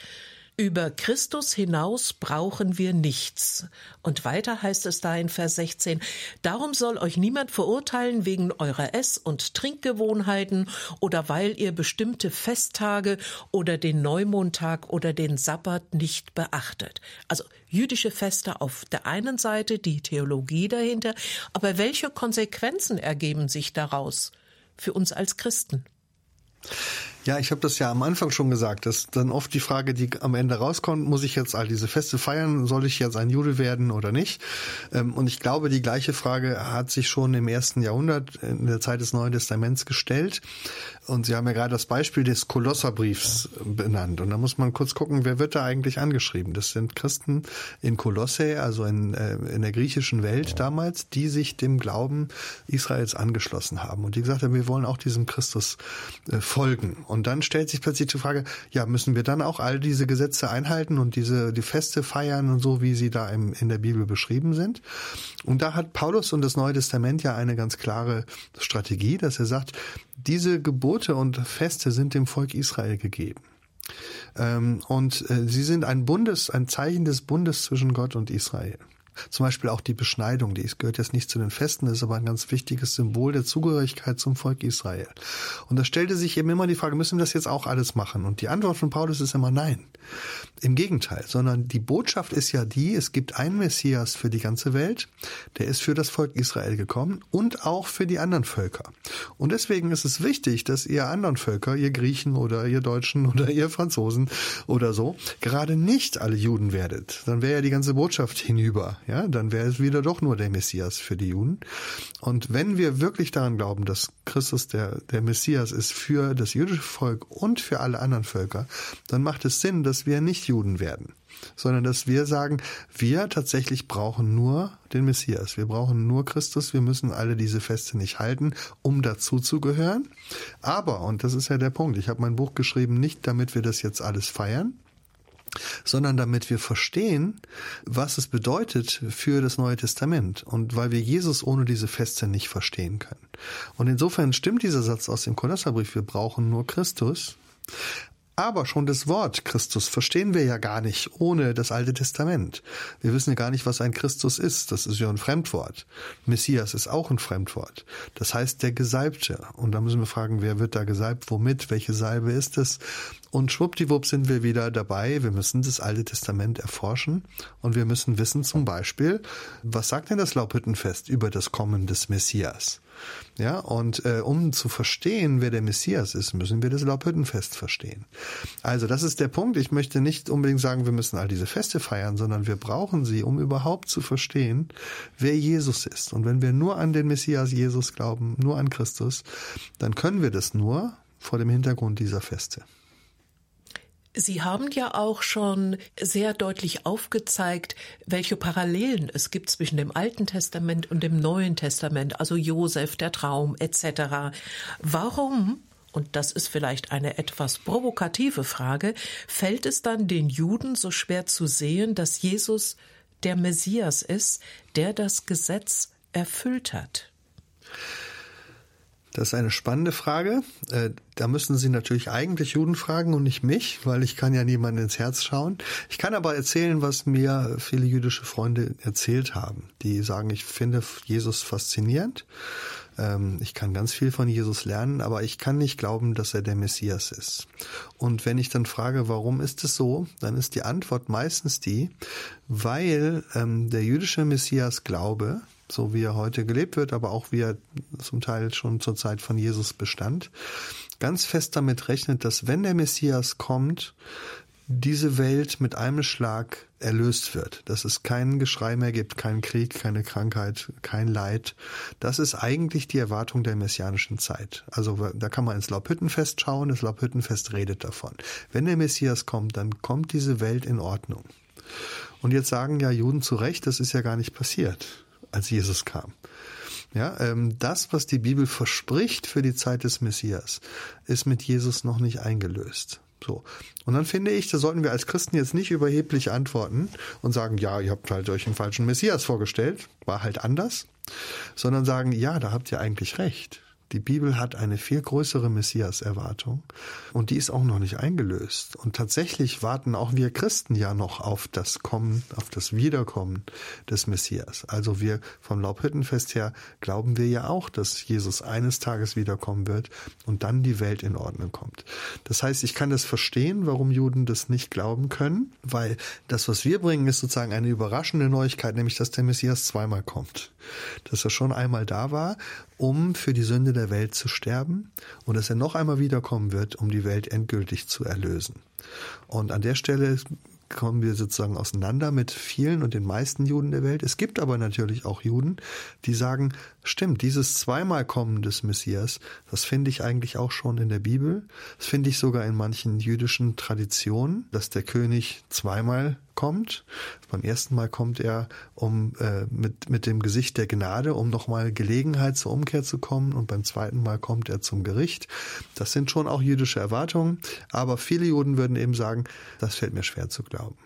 über Christus hinaus brauchen wir nichts. Und weiter heißt es da in Vers 16, Darum soll euch niemand verurteilen wegen eurer Ess- und Trinkgewohnheiten oder weil ihr bestimmte Festtage oder den Neumondtag oder den Sabbat nicht beachtet. Also jüdische Feste auf der einen Seite, die Theologie dahinter, aber welche Konsequenzen ergeben sich daraus für uns als Christen? Ja, ich habe das ja am Anfang schon gesagt, dass dann oft die Frage, die am Ende rauskommt, muss ich jetzt all diese Feste feiern, soll ich jetzt ein Jude werden oder nicht? Ähm, und ich glaube, die gleiche Frage hat sich schon im ersten Jahrhundert in der Zeit des Neuen Testaments gestellt. Und Sie haben ja gerade das Beispiel des Kolosserbriefs benannt. Und da muss man kurz gucken, wer wird da eigentlich angeschrieben? Das sind Christen in Kolosse, also in, äh, in der griechischen Welt damals, die sich dem Glauben Israels angeschlossen haben. Und die gesagt haben, wir wollen auch diesem Christus äh, folgen. Und dann stellt sich plötzlich die Frage, ja, müssen wir dann auch all diese Gesetze einhalten und diese, die Feste feiern und so, wie sie da im, in der Bibel beschrieben sind? Und da hat Paulus und das Neue Testament ja eine ganz klare Strategie, dass er sagt, diese Gebote und Feste sind dem Volk Israel gegeben. Ähm, und äh, sie sind ein Bundes, ein Zeichen des Bundes zwischen Gott und Israel. Zum Beispiel auch die Beschneidung, die gehört jetzt nicht zu den Festen, ist aber ein ganz wichtiges Symbol der Zugehörigkeit zum Volk Israel. Und da stellte sich eben immer die Frage, müssen wir das jetzt auch alles machen? Und die Antwort von Paulus ist immer nein. Im Gegenteil, sondern die Botschaft ist ja die, es gibt einen Messias für die ganze Welt, der ist für das Volk Israel gekommen und auch für die anderen Völker. Und deswegen ist es wichtig, dass ihr anderen Völker, ihr Griechen oder ihr Deutschen oder ihr Franzosen oder so, gerade nicht alle Juden werdet. Dann wäre ja die ganze Botschaft hinüber ja, dann wäre es wieder doch nur der Messias für die Juden. Und wenn wir wirklich daran glauben, dass Christus der, der Messias ist für das jüdische Volk und für alle anderen Völker, dann macht es Sinn, dass wir nicht Juden werden, sondern dass wir sagen, wir tatsächlich brauchen nur den Messias. Wir brauchen nur Christus. Wir müssen alle diese Feste nicht halten, um dazu zu gehören. Aber, und das ist ja der Punkt, ich habe mein Buch geschrieben, nicht damit wir das jetzt alles feiern, sondern damit wir verstehen, was es bedeutet für das Neue Testament und weil wir Jesus ohne diese Feste nicht verstehen können. Und insofern stimmt dieser Satz aus dem Kolosserbrief, wir brauchen nur Christus, aber schon das Wort Christus verstehen wir ja gar nicht ohne das Alte Testament. Wir wissen ja gar nicht, was ein Christus ist. Das ist ja ein Fremdwort. Messias ist auch ein Fremdwort. Das heißt der Gesalbte. Und da müssen wir fragen, wer wird da gesalbt, womit, welche Salbe ist es? Und schwuppdiwupp sind wir wieder dabei. Wir müssen das Alte Testament erforschen und wir müssen wissen zum Beispiel, was sagt denn das Laubhüttenfest über das Kommen des Messias? Ja, und äh, um zu verstehen, wer der Messias ist, müssen wir das Laubhüttenfest verstehen. Also das ist der Punkt. Ich möchte nicht unbedingt sagen, wir müssen all diese Feste feiern, sondern wir brauchen sie, um überhaupt zu verstehen, wer Jesus ist. Und wenn wir nur an den Messias Jesus glauben, nur an Christus, dann können wir das nur vor dem Hintergrund dieser Feste. Sie haben ja auch schon sehr deutlich aufgezeigt, welche Parallelen es gibt zwischen dem Alten Testament und dem Neuen Testament, also Josef, der Traum etc. Warum und das ist vielleicht eine etwas provokative Frage, fällt es dann den Juden so schwer zu sehen, dass Jesus der Messias ist, der das Gesetz erfüllt hat? Das ist eine spannende Frage. Äh, da müssen Sie natürlich eigentlich Juden fragen und nicht mich, weil ich kann ja niemand ins Herz schauen. Ich kann aber erzählen, was mir viele jüdische Freunde erzählt haben. Die sagen, ich finde Jesus faszinierend. Ähm, ich kann ganz viel von Jesus lernen, aber ich kann nicht glauben, dass er der Messias ist. Und wenn ich dann frage, warum ist es so, dann ist die Antwort meistens die, weil ähm, der jüdische Messias Glaube so wie er heute gelebt wird, aber auch wie er zum Teil schon zur Zeit von Jesus bestand, ganz fest damit rechnet, dass wenn der Messias kommt, diese Welt mit einem Schlag erlöst wird, dass es kein Geschrei mehr gibt, keinen Krieg, keine Krankheit, kein Leid. Das ist eigentlich die Erwartung der messianischen Zeit. Also da kann man ins Laubhüttenfest schauen, das Laubhüttenfest redet davon. Wenn der Messias kommt, dann kommt diese Welt in Ordnung. Und jetzt sagen ja Juden zu Recht, das ist ja gar nicht passiert, als Jesus kam. Ja, ähm, das, was die Bibel verspricht für die Zeit des Messias, ist mit Jesus noch nicht eingelöst. So. Und dann finde ich, da sollten wir als Christen jetzt nicht überheblich antworten und sagen, ja, ihr habt halt euch einen falschen Messias vorgestellt, war halt anders, sondern sagen, ja, da habt ihr eigentlich recht. Die Bibel hat eine viel größere Messias-Erwartung und die ist auch noch nicht eingelöst. Und tatsächlich warten auch wir Christen ja noch auf das Kommen, auf das Wiederkommen des Messias. Also wir vom Laubhüttenfest her glauben wir ja auch, dass Jesus eines Tages wiederkommen wird und dann die Welt in Ordnung kommt. Das heißt, ich kann das verstehen, warum Juden das nicht glauben können, weil das, was wir bringen, ist sozusagen eine überraschende Neuigkeit, nämlich dass der Messias zweimal kommt. Dass er schon einmal da war um für die Sünde der Welt zu sterben und dass er noch einmal wiederkommen wird, um die Welt endgültig zu erlösen. Und an der Stelle kommen wir sozusagen auseinander mit vielen und den meisten Juden der Welt. Es gibt aber natürlich auch Juden, die sagen, stimmt, dieses zweimal Kommen des Messias, das finde ich eigentlich auch schon in der Bibel. Das finde ich sogar in manchen jüdischen Traditionen, dass der König zweimal kommt. Beim ersten Mal kommt er um äh, mit mit dem Gesicht der Gnade, um nochmal Gelegenheit zur Umkehr zu kommen, und beim zweiten Mal kommt er zum Gericht. Das sind schon auch jüdische Erwartungen, aber viele Juden würden eben sagen, das fällt mir schwer zu glauben.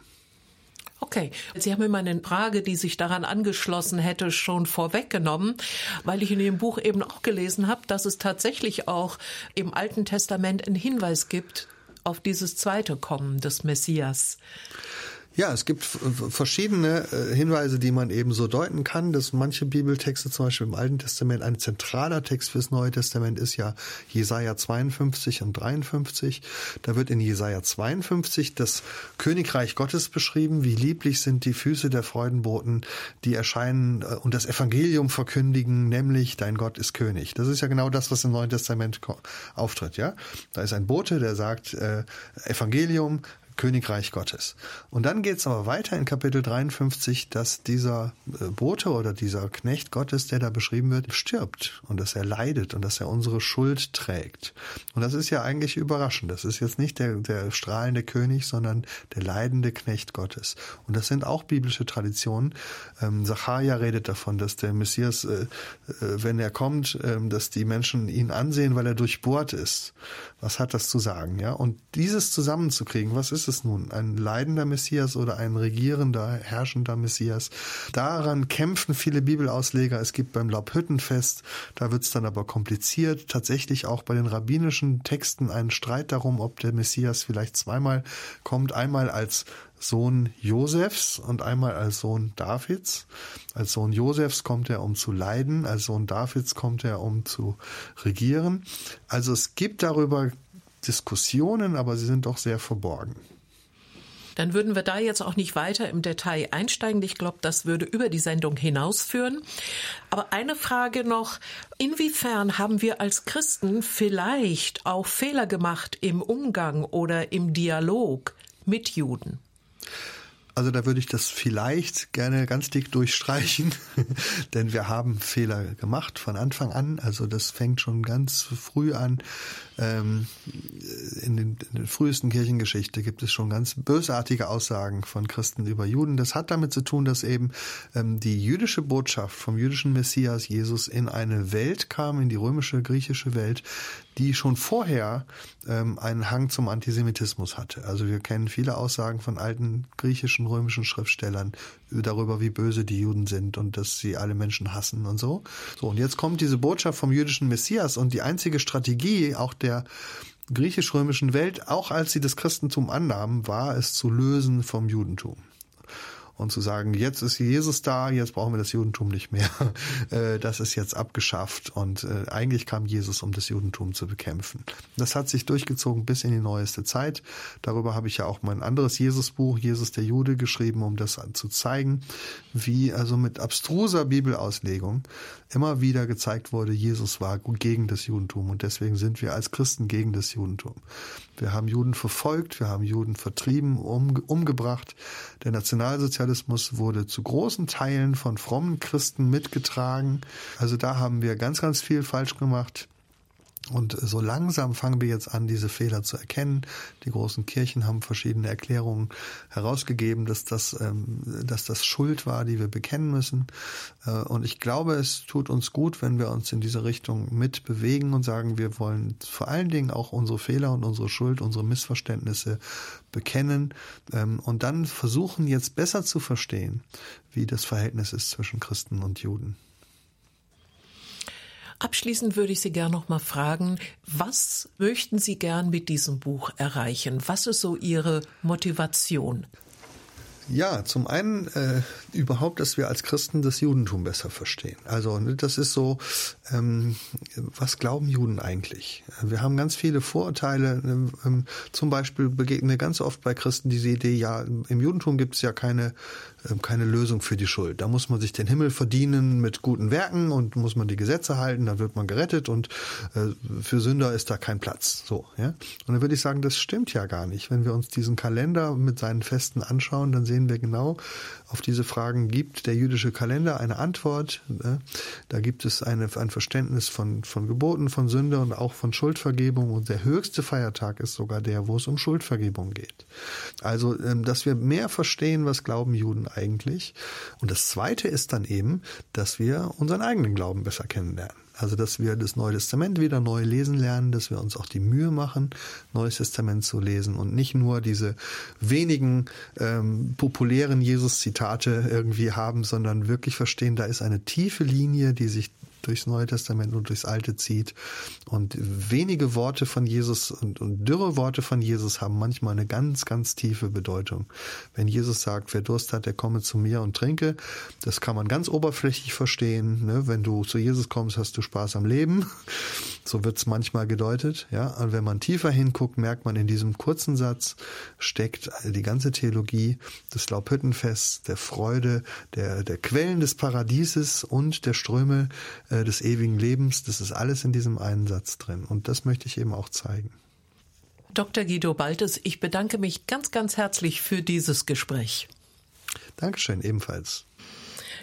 Okay, Sie haben mir meine Frage, die sich daran angeschlossen hätte, schon vorweggenommen, weil ich in Ihrem Buch eben auch gelesen habe, dass es tatsächlich auch im Alten Testament einen Hinweis gibt auf dieses zweite Kommen des Messias. Ja, es gibt verschiedene äh, Hinweise, die man eben so deuten kann, dass manche Bibeltexte, zum Beispiel im Alten Testament, ein zentraler Text fürs Neue Testament ist ja Jesaja 52 und 53. Da wird in Jesaja 52 das Königreich Gottes beschrieben, wie lieblich sind die Füße der Freudenboten, die erscheinen äh, und das Evangelium verkündigen, nämlich dein Gott ist König. Das ist ja genau das, was im Neuen Testament auftritt, ja. Da ist ein Bote, der sagt, äh, Evangelium, Königreich Gottes. Und dann geht es aber weiter in Kapitel 53, dass dieser äh, Bote oder dieser Knecht Gottes, der da beschrieben wird, stirbt und dass er leidet und dass er unsere Schuld trägt. Und das ist ja eigentlich überraschend. Das ist jetzt nicht der, der strahlende König, sondern der leidende Knecht Gottes. Und das sind auch biblische Traditionen. Ähm, Zacharia redet davon, dass der Messias, äh, äh, wenn er kommt, äh, dass die Menschen ihn ansehen, weil er durchbohrt ist. Was hat das zu sagen? Ja, und dieses zusammenzukriegen, was ist es nun? Ein leidender Messias oder ein regierender, herrschender Messias? Daran kämpfen viele Bibelausleger. Es gibt beim Laubhüttenfest, da wird es dann aber kompliziert, tatsächlich auch bei den rabbinischen Texten einen Streit darum, ob der Messias vielleicht zweimal kommt. Einmal als Sohn Josefs und einmal als Sohn Davids. Als Sohn Josefs kommt er, um zu leiden, als Sohn Davids kommt er, um zu regieren. Also es gibt darüber Diskussionen, aber sie sind doch sehr verborgen. Dann würden wir da jetzt auch nicht weiter im Detail einsteigen. Ich glaube, das würde über die Sendung hinausführen. Aber eine Frage noch. Inwiefern haben wir als Christen vielleicht auch Fehler gemacht im Umgang oder im Dialog mit Juden? Also da würde ich das vielleicht gerne ganz dick durchstreichen, denn wir haben Fehler gemacht von Anfang an. Also das fängt schon ganz früh an. Ähm, in, den, in der frühesten Kirchengeschichte gibt es schon ganz bösartige Aussagen von Christen über Juden. Das hat damit zu tun, dass eben ähm, die jüdische Botschaft vom jüdischen Messias Jesus in eine Welt kam, in die römische, griechische Welt, die schon vorher ähm, einen Hang zum Antisemitismus hatte. Also wir kennen viele Aussagen von alten griechischen, römischen Schriftstellern darüber, wie böse die Juden sind und dass sie alle Menschen hassen und so. So, und jetzt kommt diese Botschaft vom jüdischen Messias und die einzige Strategie auch der der griechisch-römischen Welt, auch als sie das Christentum annahmen, war es zu lösen vom Judentum. Und zu sagen, jetzt ist Jesus da, jetzt brauchen wir das Judentum nicht mehr. Äh, das ist jetzt abgeschafft und äh, eigentlich kam Jesus, um das Judentum zu bekämpfen. Das hat sich durchgezogen bis in die neueste Zeit. Darüber habe ich ja auch mein anderes Jesusbuch, Jesus der Jude, geschrieben, um das zu zeigen, wie also mit abstruser Bibelauslegung immer wieder gezeigt wurde, Jesus war gegen das Judentum und deswegen sind wir als Christen gegen das Judentum. Wir haben Juden verfolgt, wir haben Juden vertrieben, um, umgebracht. Der Nationalsozialismus wurde zu großen Teilen von frommen Christen mitgetragen. Also da haben wir ganz, ganz viel falsch gemacht. Und so langsam fangen wir jetzt an, diese Fehler zu erkennen. Die großen Kirchen haben verschiedene Erklärungen herausgegeben, dass das, ähm, dass das Schuld war, die wir bekennen müssen. Äh, und ich glaube, es tut uns gut, wenn wir uns in diese Richtung mit bewegen und sagen, wir wollen vor allen Dingen auch unsere Fehler und unsere Schuld, unsere Missverständnisse bekennen ähm, und dann versuchen, jetzt besser zu verstehen, wie das Verhältnis ist zwischen Christen und Juden. Abschließend würde ich Sie gern noch mal fragen, was möchten Sie gern mit diesem Buch erreichen? Was ist so Ihre Motivation? Ja, zum einen äh, überhaupt, dass wir als Christen das Judentum besser verstehen. Also ne, das ist so, ähm, was glauben Juden eigentlich? Wir haben ganz viele Vorurteile. Ähm, ähm zum Beispiel begegnen ganz oft bei Christen diese Idee, ja, im Judentum gibt es ja keine keine Lösung für die Schuld. Da muss man sich den Himmel verdienen mit guten Werken und muss man die Gesetze halten, dann wird man gerettet und äh, für Sünder ist da kein Platz. So, ja. Und dann würde ich sagen, das stimmt ja gar nicht. Wenn wir uns diesen Kalender mit seinen Festen anschauen, dann sehen wir genau, auf diese Fragen gibt der jüdische Kalender eine Antwort. Da gibt es eine, ein Verständnis von, von Geboten, von Sünde und auch von Schuldvergebung. Und der höchste Feiertag ist sogar der, wo es um Schuldvergebung geht. Also, ähm, dass wir mehr verstehen, was glauben Juden eigentlich. Und das Zweite ist dann eben, dass wir unseren eigenen Glauben besser kennenlernen. Also, dass wir das Neue Testament wieder neu lesen lernen, dass wir uns auch die Mühe machen, Neues Testament zu lesen und nicht nur diese wenigen ähm, populären Jesus-Zitate irgendwie haben, sondern wirklich verstehen, da ist eine tiefe Linie, die sich durchs Neue Testament und durchs Alte zieht. Und wenige Worte von Jesus und, und dürre Worte von Jesus haben manchmal eine ganz, ganz tiefe Bedeutung. Wenn Jesus sagt, wer Durst hat, der komme zu mir und trinke, das kann man ganz oberflächlich verstehen. Ne? Wenn du zu Jesus kommst, hast du Spaß am Leben. So wird's manchmal gedeutet. Ja? Und wenn man tiefer hinguckt, merkt man in diesem kurzen Satz steckt die ganze Theologie des Laubhüttenfests, der Freude, der, der Quellen des Paradieses und der Ströme äh, des ewigen Lebens. Das ist alles in diesem einen Satz drin. Und das möchte ich eben auch zeigen. Dr. Guido Baltes, ich bedanke mich ganz, ganz herzlich für dieses Gespräch. Dankeschön, ebenfalls.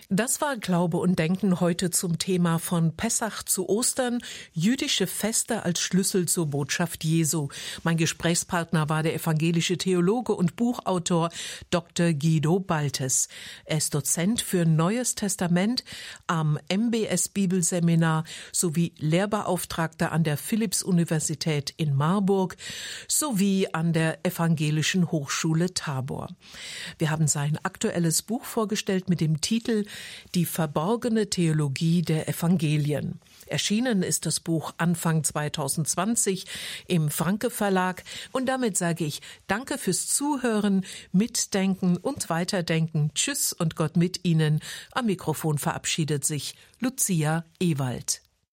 Das war Glaube und Denken heute zum Thema von Pessach zu Ostern, jüdische Feste als Schlüssel zur Botschaft Jesu. Mein Gesprächspartner war der evangelische Theologe und Buchautor Dr. Guido Baltes. Er ist Dozent für Neues Testament am MBS Bibelseminar sowie Lehrbeauftragter an der Philipps-Universität in Marburg sowie an der Evangelischen Hochschule Tabor. Wir haben sein aktuelles Buch vorgestellt mit dem Titel die verborgene Theologie der Evangelien. Erschienen ist das Buch Anfang 2020 im Franke Verlag und damit sage ich Danke fürs Zuhören, Mitdenken und Weiterdenken. Tschüss und Gott mit Ihnen. Am Mikrofon verabschiedet sich Lucia Ewald.